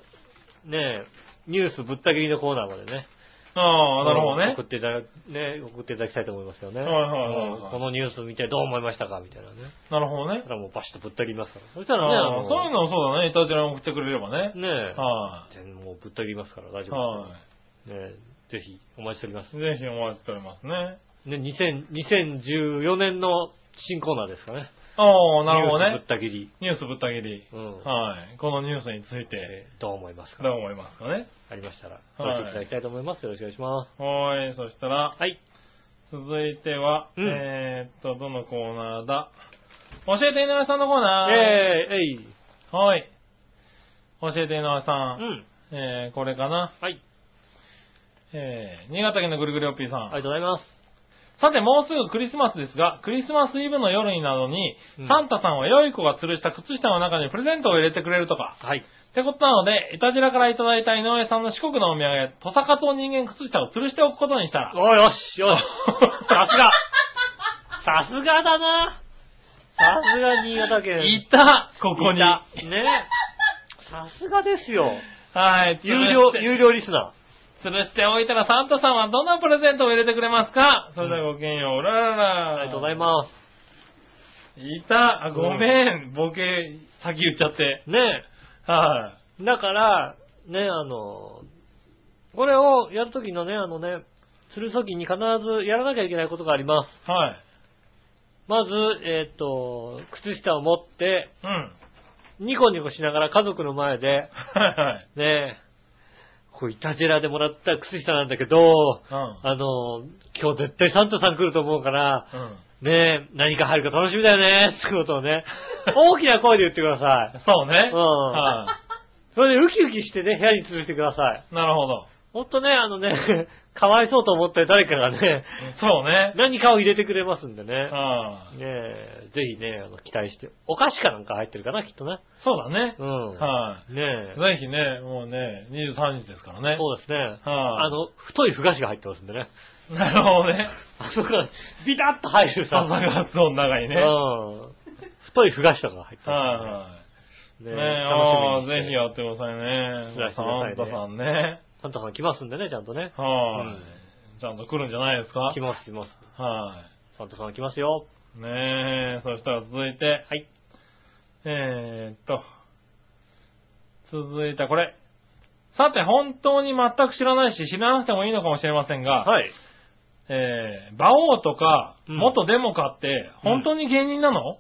う、ねニュースぶった切りのコーナーまでね。ああ、なるほどね送。っていただ、ね、送っていただきたいと思いますよね。はいはいはいはいうんこのニュース見てどう思いましたか？みたいなね。なるほどねだ。からもうバシッとぶった切りますから。そしたねらね、そういうのをそうだね、いたじらに送ってくれればね。ねえ、は全然もうぶった切りますから大い。丈夫はですよ。ねえぜひお待ちしております。い。ぜひお待ちしておりますね。ね、2000 2014年の新コーナーですかね。ああ、なるほどねニュースぶっ。た切り。ニュースぶった切り。うん。はい。このニュースについて、えーどう思いますか？どう思いますかね？ありましたら、はいお寄せいただきたいと思います。よろしくお願いします。はい。そしたら、はい。続いては、うんえーっと、どのコーナーだ？教えて井上さんのコーナー。えー、えい。はい。教えて井上さ。うんん。えー、これかな？はい。えー、新潟県のぐるぐるおっぴーさん。ありがとうございます。さて、もうすぐクリスマスですが、クリスマスイブの夜になどに、うんサンタさんは良い子が吊るした靴下の中にプレゼントを入れてくれるとか。はい。ってことなので、いたじらからいただいた井上さんの四国のお土産、トサカツオ人間靴下を吊るしておくことにしたら。おいよし、よし。さすが。さすがだな。さすが新潟県。いたここに。いたね。さすがですよ。はい、有料有料リスナ吊るしておいたらサンタさんはどんなプレゼントを入れてくれますか？それではごきげんよう。うららー。ら。ありがとうございます。いた。あ、ごめん。ボケ、先言っちゃって。ねはだから、ね、あの、これをやるときのね、あのね、するときに必ずやらなきゃいけないことがあります。い。はい。まず、えっ、と、靴下を持って、うん。ニコニコしながら家族の前で、はいはい。ねこう、いたじらでもらった靴下なんだけど、うん。あの、今日絶対サンタさん来ると思うから、うん。ね何か入るか楽しみだよね、ってことをね、大きな声で言ってください。そうね。うんはそれでウキウキしてね、部屋に吊るしてください。い。なるほど。ほんとね、あのね、かわいそうと思って誰かがね、そうね。何かを入れてくれますんでね。うん。ねえ、ぜひね、あの、期待して。お菓子かなんか入ってるかな、きっとね。そうだね。うん。はねえい。。ぜひね、もうね、23日ですからね。そうですね。はいあの、太いふ菓子が入ってますんでね。なるほどね。あそこがビタッと入るさ。笹ガツオの中にね。はいうん。太いふ菓子とかが入ってますはい。んでね。ねえ、楽しみにぜひやってくださいね。知らせてくださいねサンタさんね。サンタさん来ますんでね、ちゃんとね。はい。ちゃんと来るんじゃないですか？来ます、来ます。はサンタさん来ますよ。い。ねえ、そしたら続いて、はい。えーっと、続いてこれ。さて、本当に全く知らないし、知らなくてもいいのかもしれませんが、はい。えー、馬王とか、うん元デモカって、本当に芸人なの、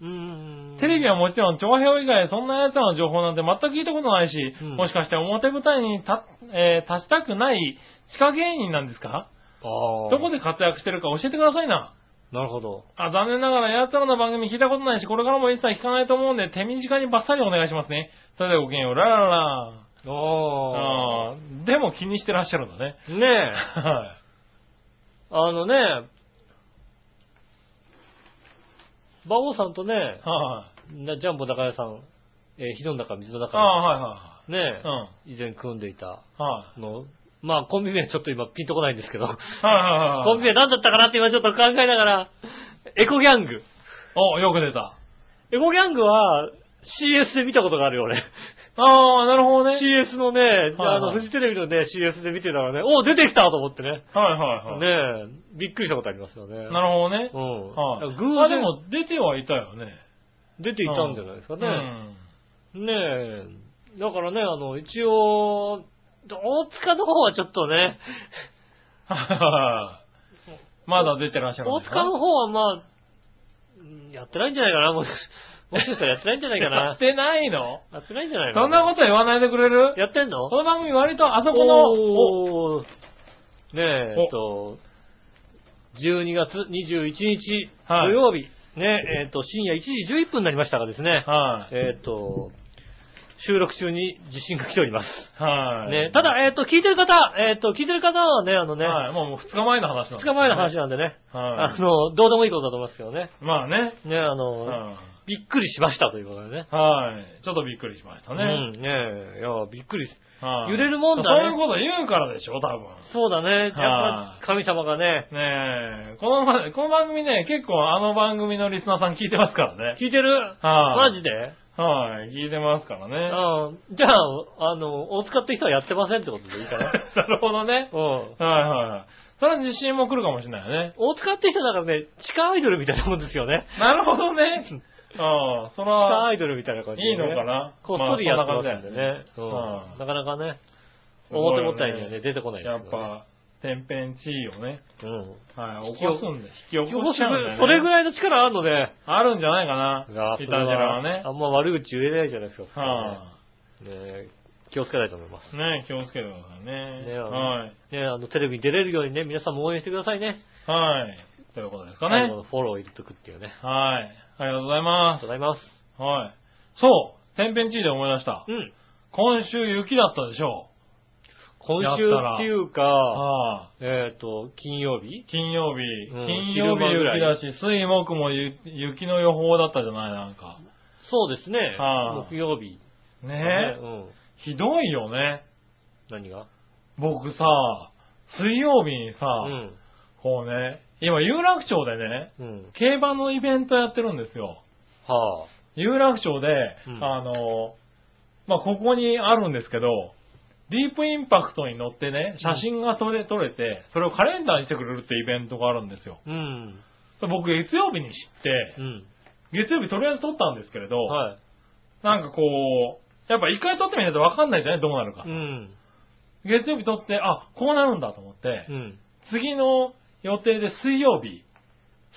うーん。テレビはもちろん、長編以外、そんな奴らの情報なんて全く聞いたことないし、うんもしかして表舞台に立,、えー立ちたくない地下芸人なんですか？ああ。どこで活躍してるか教えてくださいな。なるほど。あ、残念ながら奴らの番組聞いたことないし、これからも一切聞かないと思うんで、手短にバッサリお願いしますね。それではごきげんよう、ラララ。ああ。あーでも気にしてらっしゃるんだね。ねえ。はい。あのね、馬王さんとね、はい。なジャンボ高屋さん、えー、火の中、水の中ああ、はいはねいはい。以前組んでいたうん。はい。の、まあコンビ名ちょっと今ピンとこないんですけど、はいはいはい。コンビ名何だったかなって今ちょっと考えながら、エコギャング。お、よく出た。エコギャングは CS で見たことがあるよ、俺。ああ、なるほどね。CS のね、はいあの、フジテレビのね、CS で見てたらね、お出てきたと思ってね。はいはいはい。ねえ、びっくりしたことありますよね。なるほどね。うん。はい。偶あ、で然も出てはいたよね。出ていたんじゃないですかね。うん。ねえ。だからね、あの、一応、大塚の方はちょっとね、は いまだ出てらっしゃるん大ですか？塚の方はまあ、うんやってないんじゃないかな、もしもしかしたらやってないんじゃないかやなっ。てないの？やってないんじゃないかそんなこと言わないでくれる？やってんの？この番組割とあそこの、おねえ、おえっと、12月21日土はい。曜日、ねえ、っと、深夜1時11分になりましたがですね、はい。えっと、収録中に地震が来ております。はい。ね、ただ、えっと、聞いてる方、えっと、聞いてる方はね、あのね、はい、もう2日前の話なん2日前の話なんでね、はあの、どうでもいいことだと思いますけどね。い。まあね。ね、あの、はびっくりしましたということでね。い。はい。ちょっとびっくりしましたうん、ね。ねいや、びっくり。はい揺れるもんだねそういうこと言うからでしょ、多分。そうだね。やっぱ神様がね、ねえ、このま、この番組ね、結構あの番組のリスナーさん聞いてますからね。聞いてる？はいマジで？はい、聞いてますからね。ああじゃあ、あの、大塚って人はやってませんってことでいいかな。なるほどね。うん。はいはいはい。それは自信も来るかもしれないよね。大塚って人だからね、地下アイドルみたいなもんですよね。なるほどね。ああ、そ地下アら、イドルみたいな感じで、いいのかな？こっそりやってますんでね。感じだよねうんなかなかね、すごいよね表舞台にはね、出てこないですやっけどねぱ、天変地異をね、うん。はい、起こすんで、引き起こしちゃうんだよね。それぐらいの力あるので、あるんじゃないかな。がいたじらはねあ。んま悪口言えないじゃないですか。はね気をつけないと思います。い。ね気をつけてくださいね。ねあのはい。ねあの、テレビに出れるようにね、皆さんも応援してくださいね。はい。ということですかね。最後のフォロー入れとくっていうね。はい。ありがとうございありがます。とうございます。はい。そう天変地異で思い出した。うん。今週雪だったでしょ今週っていうう。か、はえっと、金曜日？い。金曜日、うん金曜日雪だし、水木もゆ雪の予報だったじゃない、なんか。そうですね。はあ木曜日。ねえ。うん。ひどいよね。何が？僕さ、水曜日にさ、うん。こうね、今有楽町でね、うん。競馬のイベントやってるんですよ。は有楽町で、うんあの、まあ、ここにあるんですけど、ディープインパクトに乗ってね、写真が撮れ、撮れて、それをカレンダーにしてくれるってイベントがあるんですよ。あ。うん。僕月曜日に知ってう、ん。月曜日とりあえず撮ったんですけれど、はい。なんかこう、やっぱ一回撮ってみないとわかんないじゃない？どうなるか。うん。月曜日撮って、あ、こうなるんだと思って、うん。次の予定で水曜日、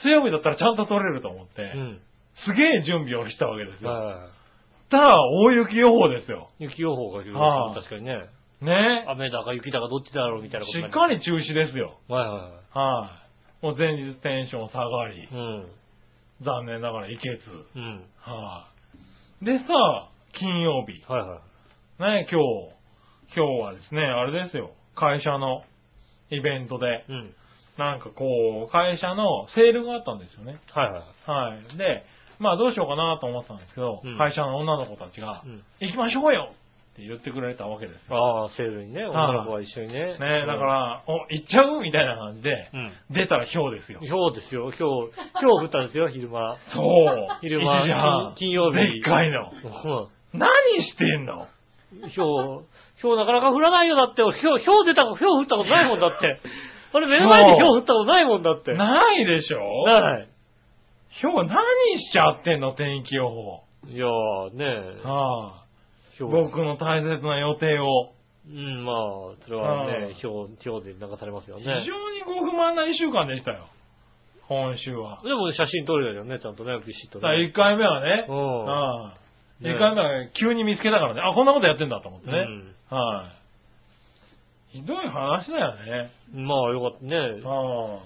水曜日だったらちゃんと撮れると思って、うん。すげえ準備をしたわけですよ。はい。ただ、大雪予報ですよ。雪予報が広はあ確かにね。ね雨だか雪だかどっちだろうみたいなことしっかり中止ですよ。り。はいはいはい。はい。もう前日テンション下がり、うん。残念ながら行けず。うん。はい。でさ、金曜日。はいはい。ね、今日、今日はですね、あれですよ。会社のイベントで、うん。なんかこう、会社のセールがあったんですよね。はいはい。はい。で、まあどうしようかなと思ってたんですけど、うん会社の女の子たちが、うん。行きましょうよって言ってくれたわけですよ。ああ、セールにね、女の子は一緒にね。ね、だか、ら、お、行っちゃうみたいな感じで、うん。出たらひょうですよ。今日ですよ。今日、今日降ったんですよ、昼間。そう。昼間1時半金金曜日でっかいの。うん。何してんの？ひょう、ひょうなかなか降らないよ、だって。ひょう、ひょう出た、ひょう降ったことないもんだって。あれ目の前にひょう降ったことないもんだって。ないでしょ？ない。ひょう何しちゃってんの天気予報。いやー、ねえ。はあ。僕の大切な予定を。うん、まあ、それははねい、ひょう、ひょうで流されますよ非ね。常にご不満な一週間でしたよ。今週は。でも写真撮れるよね、ちゃんとね、ビシッとね。1回目はね、うんああね1回目は急に見つけたからね、あ、こんなことやってんだと思ってね。うんはい、ひどい話だよね。まあよかったね。あ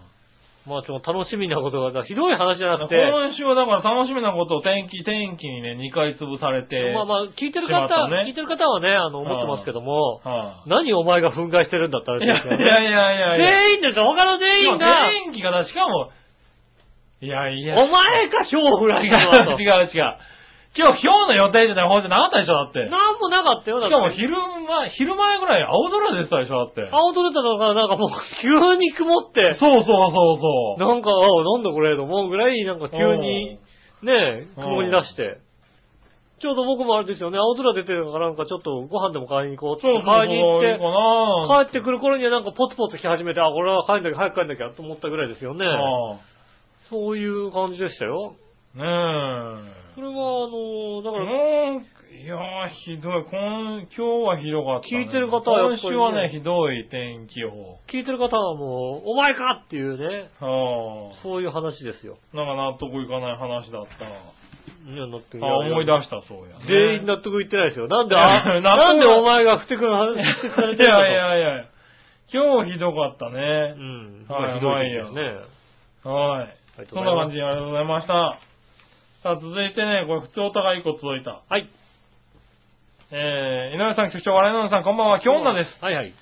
まあちょっと楽しみなことが、ひどい話じゃあなくて、今週はだから楽しみなことを天気、天気にね、2回潰されて。まあまあ、聞いてる方、ね聞いてる方はね、あの、思ってますけども、は何お前が憤慨してるんだったらい、いやいやいやいやいや。全員ですよ、他の全員が、天気がだ、しかも、いやいや。お前が票を振らした。違う違う。今日、今日の予定じゃない方じゃなかったでしょ、だって。なんもなかったよ、だっしてかもて。昼前、昼前ぐらい青空出てたでしょ、だって。青空出たのが、なんかもう、急に曇って、そうそうそうそう。なんか、あなんだこれ、と思うぐらい、なんか急に、ね、うん曇り出して。ちょうど僕もあれですよね、青空出てるからなんかちょっとご飯でも買いに行こうってそうそうそう。買いに行って、帰ってくる頃にはなんかポツポツ来始めて、あ、これは帰んなきゃ、早く帰んなきゃと思ったぐらいですよね。あそういう感じでしたよ。あねそれは、あの、だえ。から、いやー、ひどい。今、今日はひどかった、ね。聞いてる方はね今週はね、ひどい天気予報。聞いてる方はもう、お前かっていうね、はそういう話ですよ。あ。なんか納得いかない話だった。いや、納得あ、思い出した、そうや、ね。全員納得いってないですよ。なんで、あ なんでお前がふてくる話、ふてくされてるんだと。いやいやいや。今日ひどかったねう。ん。はいひどいですね。はい。そんな感じでありがとうございました。さあ、続いてね、これ普通お互い一個届いた。はい。えー、井上さん、局長、笑いのおじさん、こんばんは、京女です。はいはい。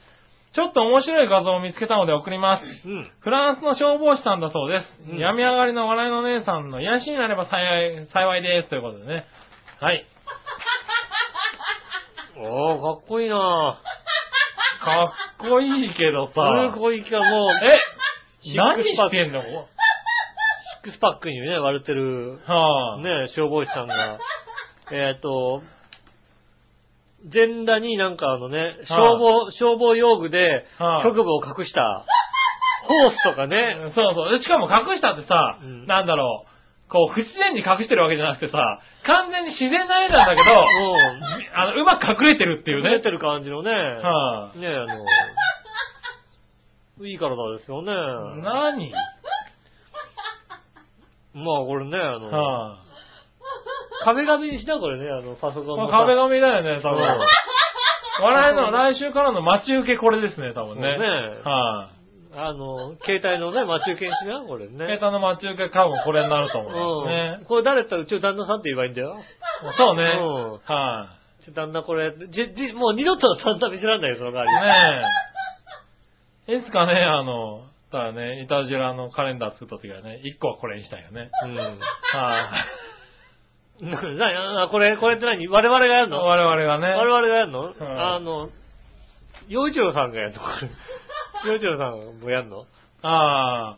ちょっと面白い画像を見つけたので送ります。うん。フランスの消防士さんだそうです。うん病み上がりの笑いのお姉さんの癒しになれば幸い、幸いです。ということでね。はい。おー、かっこいいなかっこいいけどぁ。さ。すごいか、もう、え何してんの？シックスパックにね、割れてる、はあ。ね、消防士さんが、えっ、と、全裸になんかあのね、い消防、消防用具ではい局部を隠した、ホースとかね、そうそう。でしかも隠したってさ、うん。なんだろう、こう、不自然に隠してるわけじゃなくてさ、完全に自然な絵なんだけど、あの、うまく隠れてるっていうね。出てる感じのね、はねあの、いい体ですよね。い、何？まあこれね、あの、は壁紙にしな、これね、あの、パソコンい、のさ。壁紙だよね、多分。うん笑いの来週からの待ち受けこれですね、多分ね。そうねはい、あの、携帯のね、待ち受けにしな、これね。携帯の待ち受け多分これになると思うんですうん。ね。これ誰だったらうちの旦那さんって言えばいいんだよ。そうね。うんはちょ旦那これ、じ、じ、もう二度と旦那見せらんないよ、その代わい、り。ねえ。いつかね、あの、ただね、いたじらのカレンダー作った時はね、一個はこれにしたいよね。うん。はい、な、な、これ、これって何？我々がやるの？我々がね。我々がやるの、ん。あの、洋一郎さんがやるのこれ。洋一郎さんもやるの？ああ、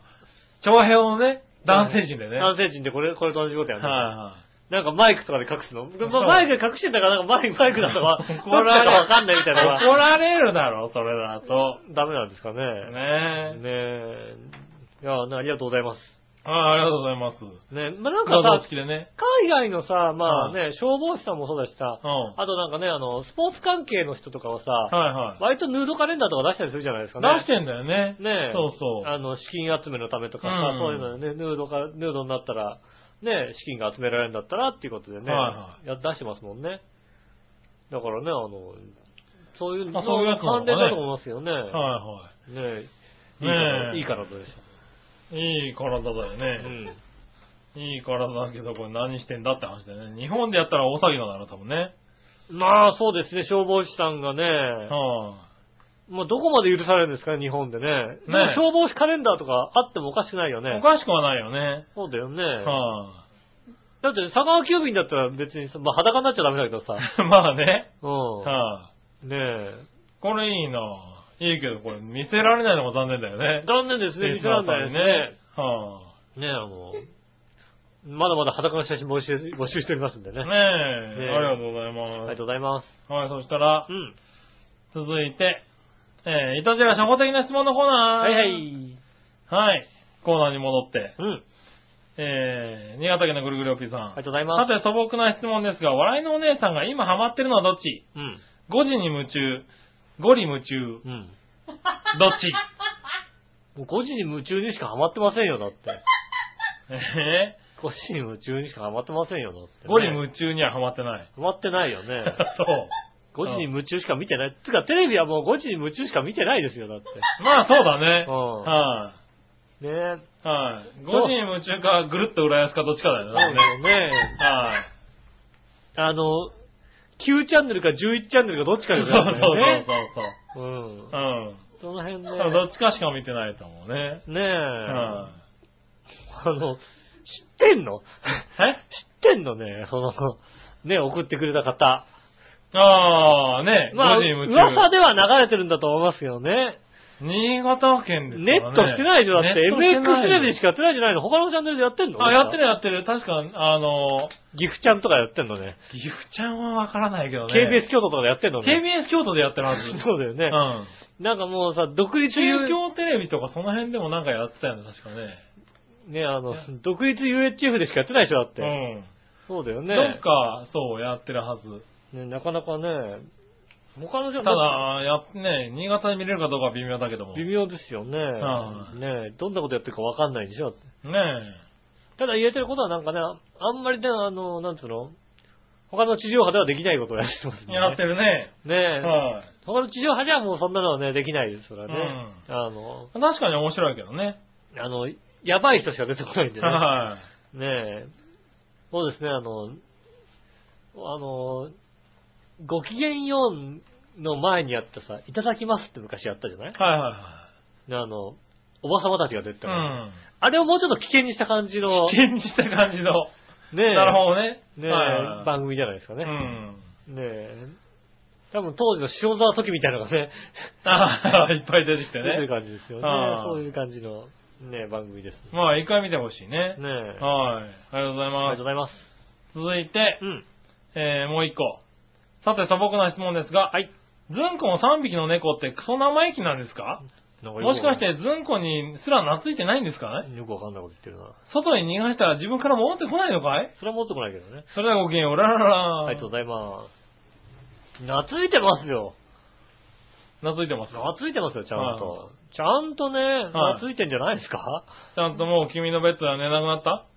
長編のね、男性陣でね。はい男性陣でこれ、これと同じことやるの、はなんかマイクとかで隠すの？まマイクで隠してんだから、なんかマイク、マイクだとか、怒られちだかわかんないみたいなの怒が、られるだろ、それだと。ダメなんですかね。ねねえ。え。いや、ありがとうございます。ああ、ありがとうございます。ねまあ、なんかさ、付きでね。海外のさ、まあね、消防士さんもそうだしさ、うん。あとなんかね、あの、スポーツ関係の人とかはさ、はいはい。割とヌードカレンダーとか出したりするじゃないですかね。出してんだよね。ねえ。そうそう。あの、資金集めのためとかさ、うんそういうのでね、ヌードか、ヌードになったら、ね、資金が集められるんだったらっていうことでね、はいはや出してますもんね。だからね、あの、そういう、あそういう関連だと思いますよね。はいはねいいねから、えいい体でしい。いい体だよた。うね。ん。いい体だけど、これ何してんだって話だよね。日本でやったら大騒ぎなんだろ、多分ね。まあ、そうですね、消防士さんがね、はまあ、どこまで許されるんですかね、日本でね。でも消防士カレンダーとかあってもおかしくないよい。ねお。かしくはないよね。そうだよね。はだって、佐川急便だったら別にさ、まあ、裸になっちゃダメだけどさ。い。まあね。うん。はい。ねえ。これいいな。いいけど、これ見せられないのも残念だよね。残念ですね、見せらんないですね。はねえ、あの、まだまだ裸の写真募集募集しておりますんでね。い。ねえ、ねえありがとうございありがまとうございます。す。はい、そしたらう、ん。続いて、えー、いたじら初歩的な質問のコーナー。はいはい。はい。コーナーに戻って、うん。えー、新潟県のぐるぐるおぴーさん。ありがとうございます。さて素朴な質問ですが、笑いのお姉さんが今ハマってるのはどっち？うん。?5 時に夢中、5里夢中、うん。どっち？もう5時に夢中にしかハマってませんよ、だって。え5時に夢中にしかハマってませんよ、だって、ー、5里夢中にはハマってない。ハマってないよね。そう。5時に夢中しか見てない。つうか、テレビはもう5時に夢中しか見てないですよ、だって。まあそうだね。うんはい、ねえ。はい、5時に夢中かぐるっと浦安かどっちかだよね。そうだよね。はい、あの、9チャンネルか11チャンネルかどっちかそうですそうそうよね。そう。うん。うん。その辺ね。ただどっちかしか見てないと思うね。ねえ。はあの、知ってんの？い。え？知ってんのね、その、ね、送ってくれた方。ああ、ね、まあ、5時に夢中。噂では流れてるんだと思いますよね。新潟県ですね。ットしてないでしょだって、MX テレビでしかやってないんじゃないの他のチャンネルでやってんの？あ、やってるやってる。確か、あの、岐阜ちゃんとかやってんのね。岐阜ちゃんはわからないけどね。KBS 京都とかでやってんのね。KBS 京都でやってるはず。そうだよね。うん。なんかもうさ、独立優中京テレビとかその辺でもなんかやってたよね、確かね。ね、あの、独立 UHF でしかやってないでしょ、だって。うん。そうだよね。どっか、そう、やってるはず。ね、なかなかね、他のじゃただ、やっね、新潟で見れるかどうかは微妙だけども。微妙ですよね。んねどんなことやってるかわかんないでしょ。ねただ言えてることはなんかね、あんまりね、あの、なんつうの？他の地上波ではできないことをやってますえ。ね。やってるね。ねは他の地上波じゃもうそんなのはね、できないですからね。あの、い。確かに面白いけどね。あの、やばい人しか出てこないんでね。はい。ねえ。そうですね、あの、あの、ご機嫌ようの前にやったさ、いただきますって昔やったじゃない？はいはいであの、おばさまたちが出てたから、はい。あれをもうちょっと危険にした感じの、うん。危険にした感じの。ねえ、なるほどね。ねえ、はいはい番組じゃないですかね。うん。ねえ。多分当時の塩沢時みたいなのがね、ああ、いっぱい出てきて出てるね。感じですよねそういう感じの、ね番組です。ねまあ、一回見てほしいね。え。はい。ありがとうございありがとうます。ございます。続いてう、ん。えー、もう一個。さて、素朴な質問ですが、はい。ズンコの3匹の猫ってクソ生意気なんですか？なんよくもしかしてズンコにすら懐いてないんですか？ねよくわかんないこと言ってるな。外に逃がしたら自分から戻ってこないのかい？それは持ってこないけどね。それではごきげんよう、ララララ。ありがとうございます。懐いてますよ。懐いてます。懐いてますよ、ちゃんはいと。ちゃんとね、はい懐いてんじゃないですか？ちゃんともう君のベッドでは寝なくなった？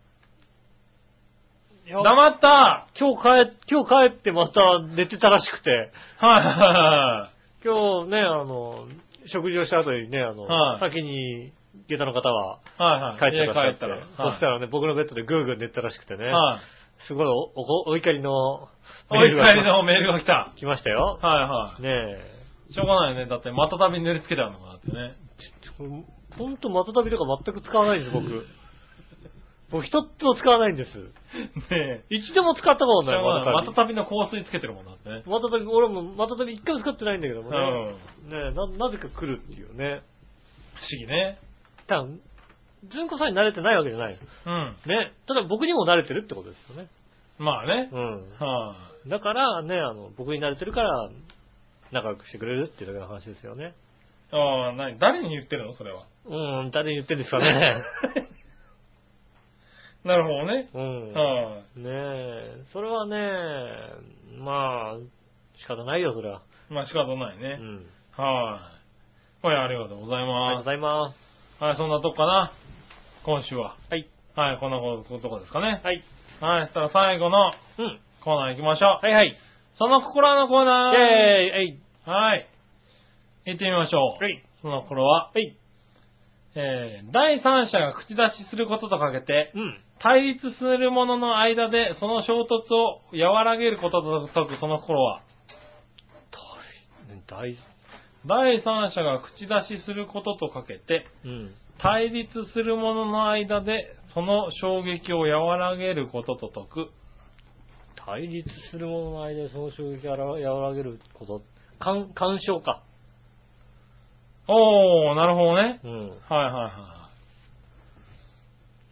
黙ったは今日帰、今日帰ってまた寝てたらしくて、いはいは今日ね、あの、食事をした後にね、あの、はい先に下駄の方はい。はいはい。帰ってらっしゃって、家帰ったら。そしたらね、僕のベッドでグーグー寝てたらしくてね、はい。すごいおおお怒りのおメールが怒りのメールが来た。来ましたよ。はいはねえ。い。しょうがないよね。だって、またたびに塗りつけてあるのかなってね。ほんと、またたびとか全く使わないんです、僕。僕、一つも使わないんです。ねえ。一度も使ったことない。ままたたび。たたびの香水つけてるもんだってね。またたび、俺もまたたび一回も使ってないんだけどもね。うん。ねえな、なぜか来るっていうね。不思議ね。ただ、ずんこさんに慣れてないわけじゃない。うん。ね。ただ僕にも慣れてるってことですよね。まあね。うん。はだからね、あの、僕に慣れてるから、仲良くしてくれるっていうだけの話ですよね。い。ああ、何誰に言ってるのそれは。うん、誰に言ってるんですかね。なるほどね。うん。はねえ、それはね、まあ、仕方ないよ、それは。い。まあ仕方ないうね。ん。はい。はい、ありがとうございありがとうごま。ざいますはい、そんなとこかな。今週は。す。はい。はい、こんなことこですかね。はい。はい、そしたら最後のうん。コーナー行きましょう。はいはい。その心のコーナー。イェーイはい。はい。行ってみましょう。はい。その心は、はい。えー、第三者が口出しすることとかけて、うん。対立する者の間でその衝突を和らげることと解くその心は、大、第三者が口出しすることとかけて、うん。対立する者の間でその衝撃を和らげることと解く。対立する者の間でその衝撃を和らげること。干、干渉か。おー、なるほどね。うん。はいはいはい。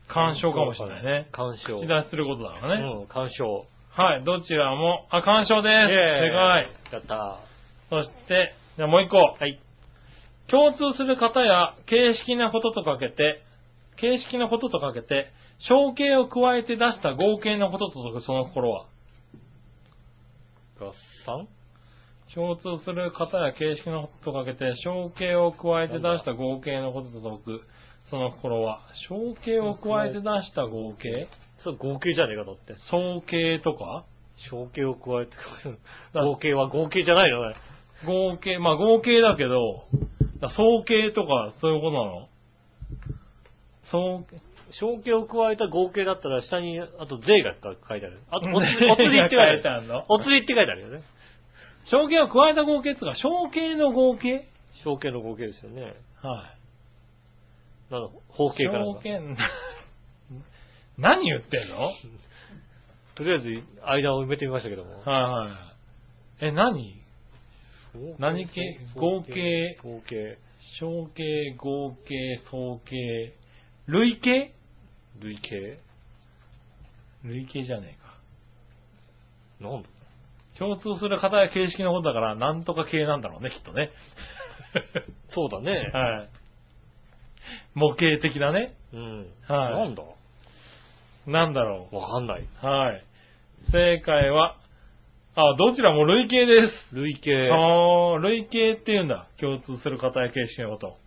干渉かもしれないね。干渉。口出しすることだからね。うん、干渉。はい、どちらも、あ、干渉です。イェーイ正解。やったそして、じゃあもう一個。はい。共通する方や形式なこととかけて、形式なこととかけて、象形を加えて出した合計のことと解くその心は、合算？共通する方や形式のこととかけて、象形を加えて出した合計のことと解くその心は、象形を加えて出した合計？それ合計じゃねえか、だって。総形とか？小計を加えて、合計は合計じゃないのね。合計、まあ合計だけど、だ総形とかそういうことなの？総計小計を加えた合計だったら下に、あと税が書いてある。あと、おお釣りって書いてある。書いてあるの？お釣りって書いてあるよね。象形を加えた合計っていうか、象形の合計？小計の合計ですよね。はい。なの、方形から。何言ってんの？は いとりあえず、間を埋めてみましたけども。はい。え、何？何系？合計合計。象形、合計、総計、累計累計累計じゃねえか。なんだ？共通する型や形式のことだから、なんとか系なんだろうね、きっとね。そうだね。はい。模型的なね。うん。はいなんだ？なんだろわかんない。う。はい。正解は、あ、どちらも累計です。累計。ああ、累計って言うんだ。共通する型や形式のこと。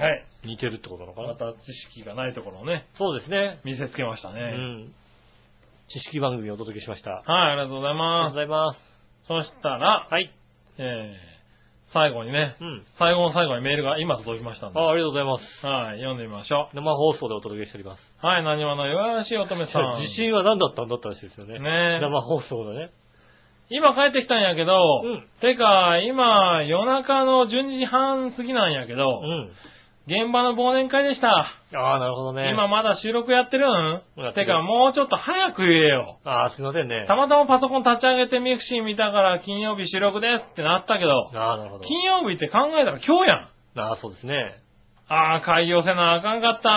はい。似てるってことなのかな？また知識がないところをね、そうですね。見せつけましたね。うん。知識番組をお届けしました。あはい、ありがとうございりがとうます。ございます。そしたら、はい。えー、最後にね、うん。最後の最後にメールが今届きましたんで、あありがとうございます。はい、読んでみましょ生放送でお届けしております。う。はい、何話の弱々しい乙女さん。自信は何だったんだったらしいですよね。ねえ生放送でね。今帰ってきたんやけど、うんてか、今、夜中の12時半過ぎなんやけど、うん。現場の忘年会でした。ああ、なるほどね。今まだ収録やってるん？てか、もうちょっと早く言えよ。ああ、すいませんね。たまたまパソコン立ち上げて mixi 見たから金曜日収録ですってなったけど、ああ、なるほど。金曜日って考えたら今日やん。ああ、そうですね。ああ、改行せなあかんかった。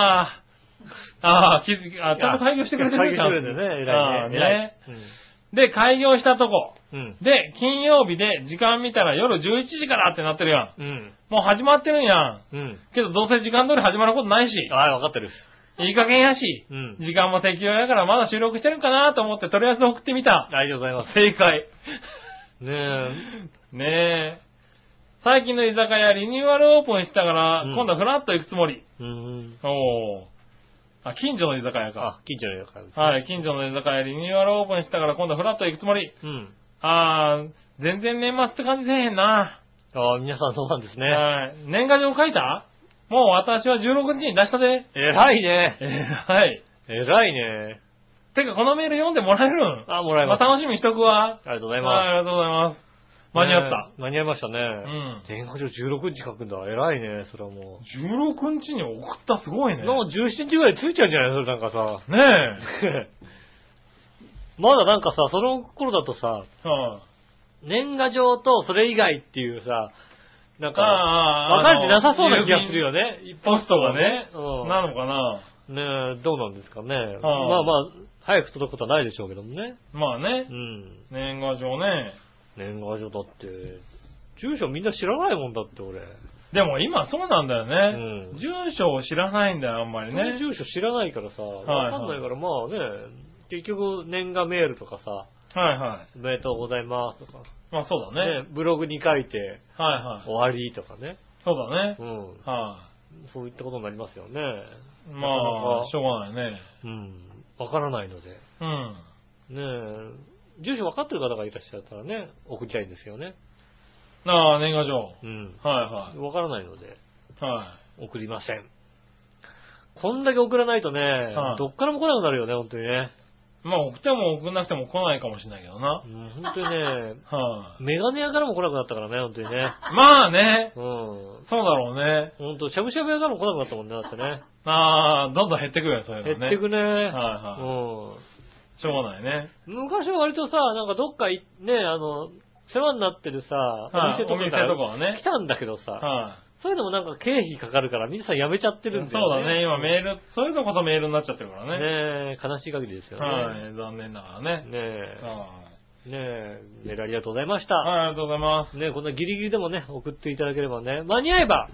ああ、気づき、あちゃんと改行してくれてる改行してくれてね、偉いね。ああね。で、改行したとこ。うん。で、金曜日で時間見たら夜11時からってなってるやん。うん。もう始まってるんやん。うん。けどどうせ時間通り始まることないし、はい、わかってる。いい加減やし、うん。時間も適用やからまだ収録してるかなと思ってとりあえず送ってみた。ありがとうございます。正解。ねえ。ねえ。最近の居酒屋リニューアルオープンしたから、うん今度はフラッと行くつもり。うん。おー。あ、近所の居酒屋か。あ、近所のやから。はい、近所の居酒屋リニューアルオープンしたから今度はフラッと行くつもり。うん。あー、全然年末って感じせえへんな。ああ、皆さんそうなんですね。はい。年賀状書いた？もう私は16日に出したで。偉いね。えはい。偉いね。てか、このメール読んでもらえるん？あ、もらいます。まあ、楽しみにしとくわ。ありがとうございはい、まありがとうございます。間に合った。ねえ間に合いましたね。うん。年賀状16日書くんだ。偉いね、それはも16日に送った？すごいね。う。なんか17日ぐらいついちゃうんじゃない？それなんかさ。ね まだなんかさ、その頃だとさ。年賀状とそれ以外っていうさ、なんか、ああ分かれてなさそうな気がするよね。ポストがね。うんなのかな。ねえ、どうなんですかね。まあまあ、早く届くことはないでしょうけどもね。まあねう。ん。年賀状ね。年賀状だって、住所みんな知らないもんだって俺。でも今そうなんだよね。うん住所を知らないんだよ、あんまりね。住所知らないからさ、わかんないから、まあね、結局年賀メールとかさ、はいはい。おめでとうございますとか、まあそうだね。ね、ブログに書いてはいはい。終わりとかね、そうだねう。ん、はそういったことになりますよね。い。まなかなあ、かしょうがないね。うん、わからないので、うん。ねえ、住所分かってる方がいらっしゃったらね、送りたいんですよね。ああ、年賀状。うん。は分からないので、いはい。はい。送りません。こんだけ送らないとね、はいどっからも来なくなるよね、本当にね。まあ送っても送んなくても来ないかもしれないけどなう。ん、本当にね、はい。メガネ屋からも来なくなったからね、本当にね。まあね。うん。そうだろうね。本当しゃぶしゃぶ屋からも来なくなったもんね、だってね。ああ、どんどん減ってくるよ、そういうのね。減ってくね。はいはうしょうがないね。ん。昔は割とさ、なんかどっかい、ね、あの、世話になってるさ、はいお店とかお店とかはね来たんだけどさ、はそういうのもなんか経費かかるから皆さんやめちゃってい。るんだそう。だね、今メール、そういうのこそメールになっちゃってるからね。ねえ、悲しい限りですよね。はい、残念ながらね。ねえ、はねえ、メールありがとうございました。い。はい、ありがとうございます。ねえ、こんなギリギリでもね、送っていただければね、間に合えば、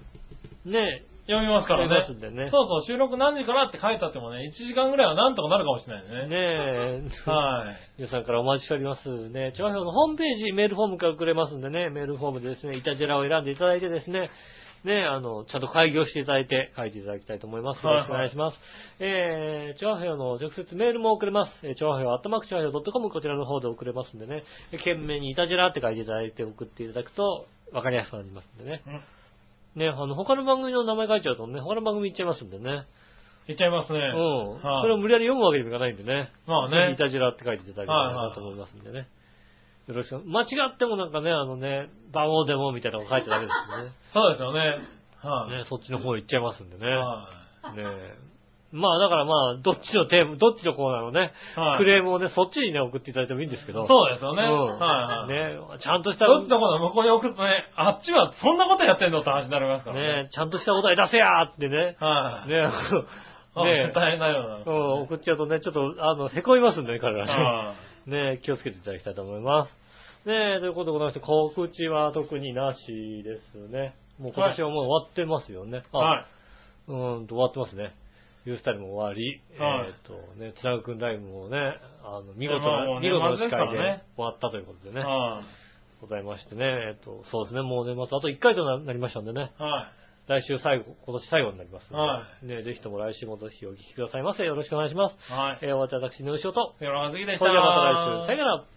ね読みますからね。ねそうそう、収録何時からって書いてあってもね、1時間ぐらいはなんとかなるかもしれないえ、ね。ねえ、はい。皆さんからお待ちしております。ね、調和表のホームページ、メールフォームから送れますんでね、メールフォームでですね、イタジェラを選んでいただいてですね、ね、あの、ちゃんと開業していただいて、書いていただきたいと思います。よろしくお願いします。えー、調和表の直接メールも送れます。えー、調和表、アットマーク調和表 .com こちらの方で送れますんでね、えー懸命にイタジェラって書いていただいて送っていただくと、わかりやすくなりますんでね。うんね、あの、他の番組の名前書いちゃうとね、他の番組行っちゃいますんでね。いっちゃいますね。うん。はいそれを無理やり読むわけにもいかないんでね。まあねイタジラって書いていただけたらなと思いますんでね。よろしく。間違ってもなんかね、あのね、バオでもみたいなの書いてダメです そうですよね。はい。ね。ね、そっちの方行っちゃいますんでね。はねまあだからまあ、どっちのテーマ、どっちのコーナーのね、い。はい。クレームをね、そっちにね、送っていただいてもいいんですけど。そうですよね。うんはいはい。ね、ちゃんとした、どっちのこと向こうに送るとね、あっちはそんなことやってんのって話になりますからね。ね、ちゃんとしたお題出せやーってね。はい。ね、ねね、大変なような。うん送っちゃうとね、ちょっと、あの、凹みますんでね、彼らね。はね気をつけていただきたいと思います。ねということでございまして、告知は特になしですね。もう今年はもう終わってますよね。い。はい。うーんと終わってますね。ユースタイルも終わり、はいえっ、とね、つなぐくんライブもね、あの、見事な、ね見事な司会で終わったということでね、はございましてね、えっ、と、そうですね、もう年末あと1回となりましたんでね、い。はい。来週最後、今年最後になりますので、はね、ぜひとも来週もぜひお聞きくださいませ。よろしくお願いします。はい。えー、おわた私の後ろと、よろしくでした。それではまた来週、さよなら。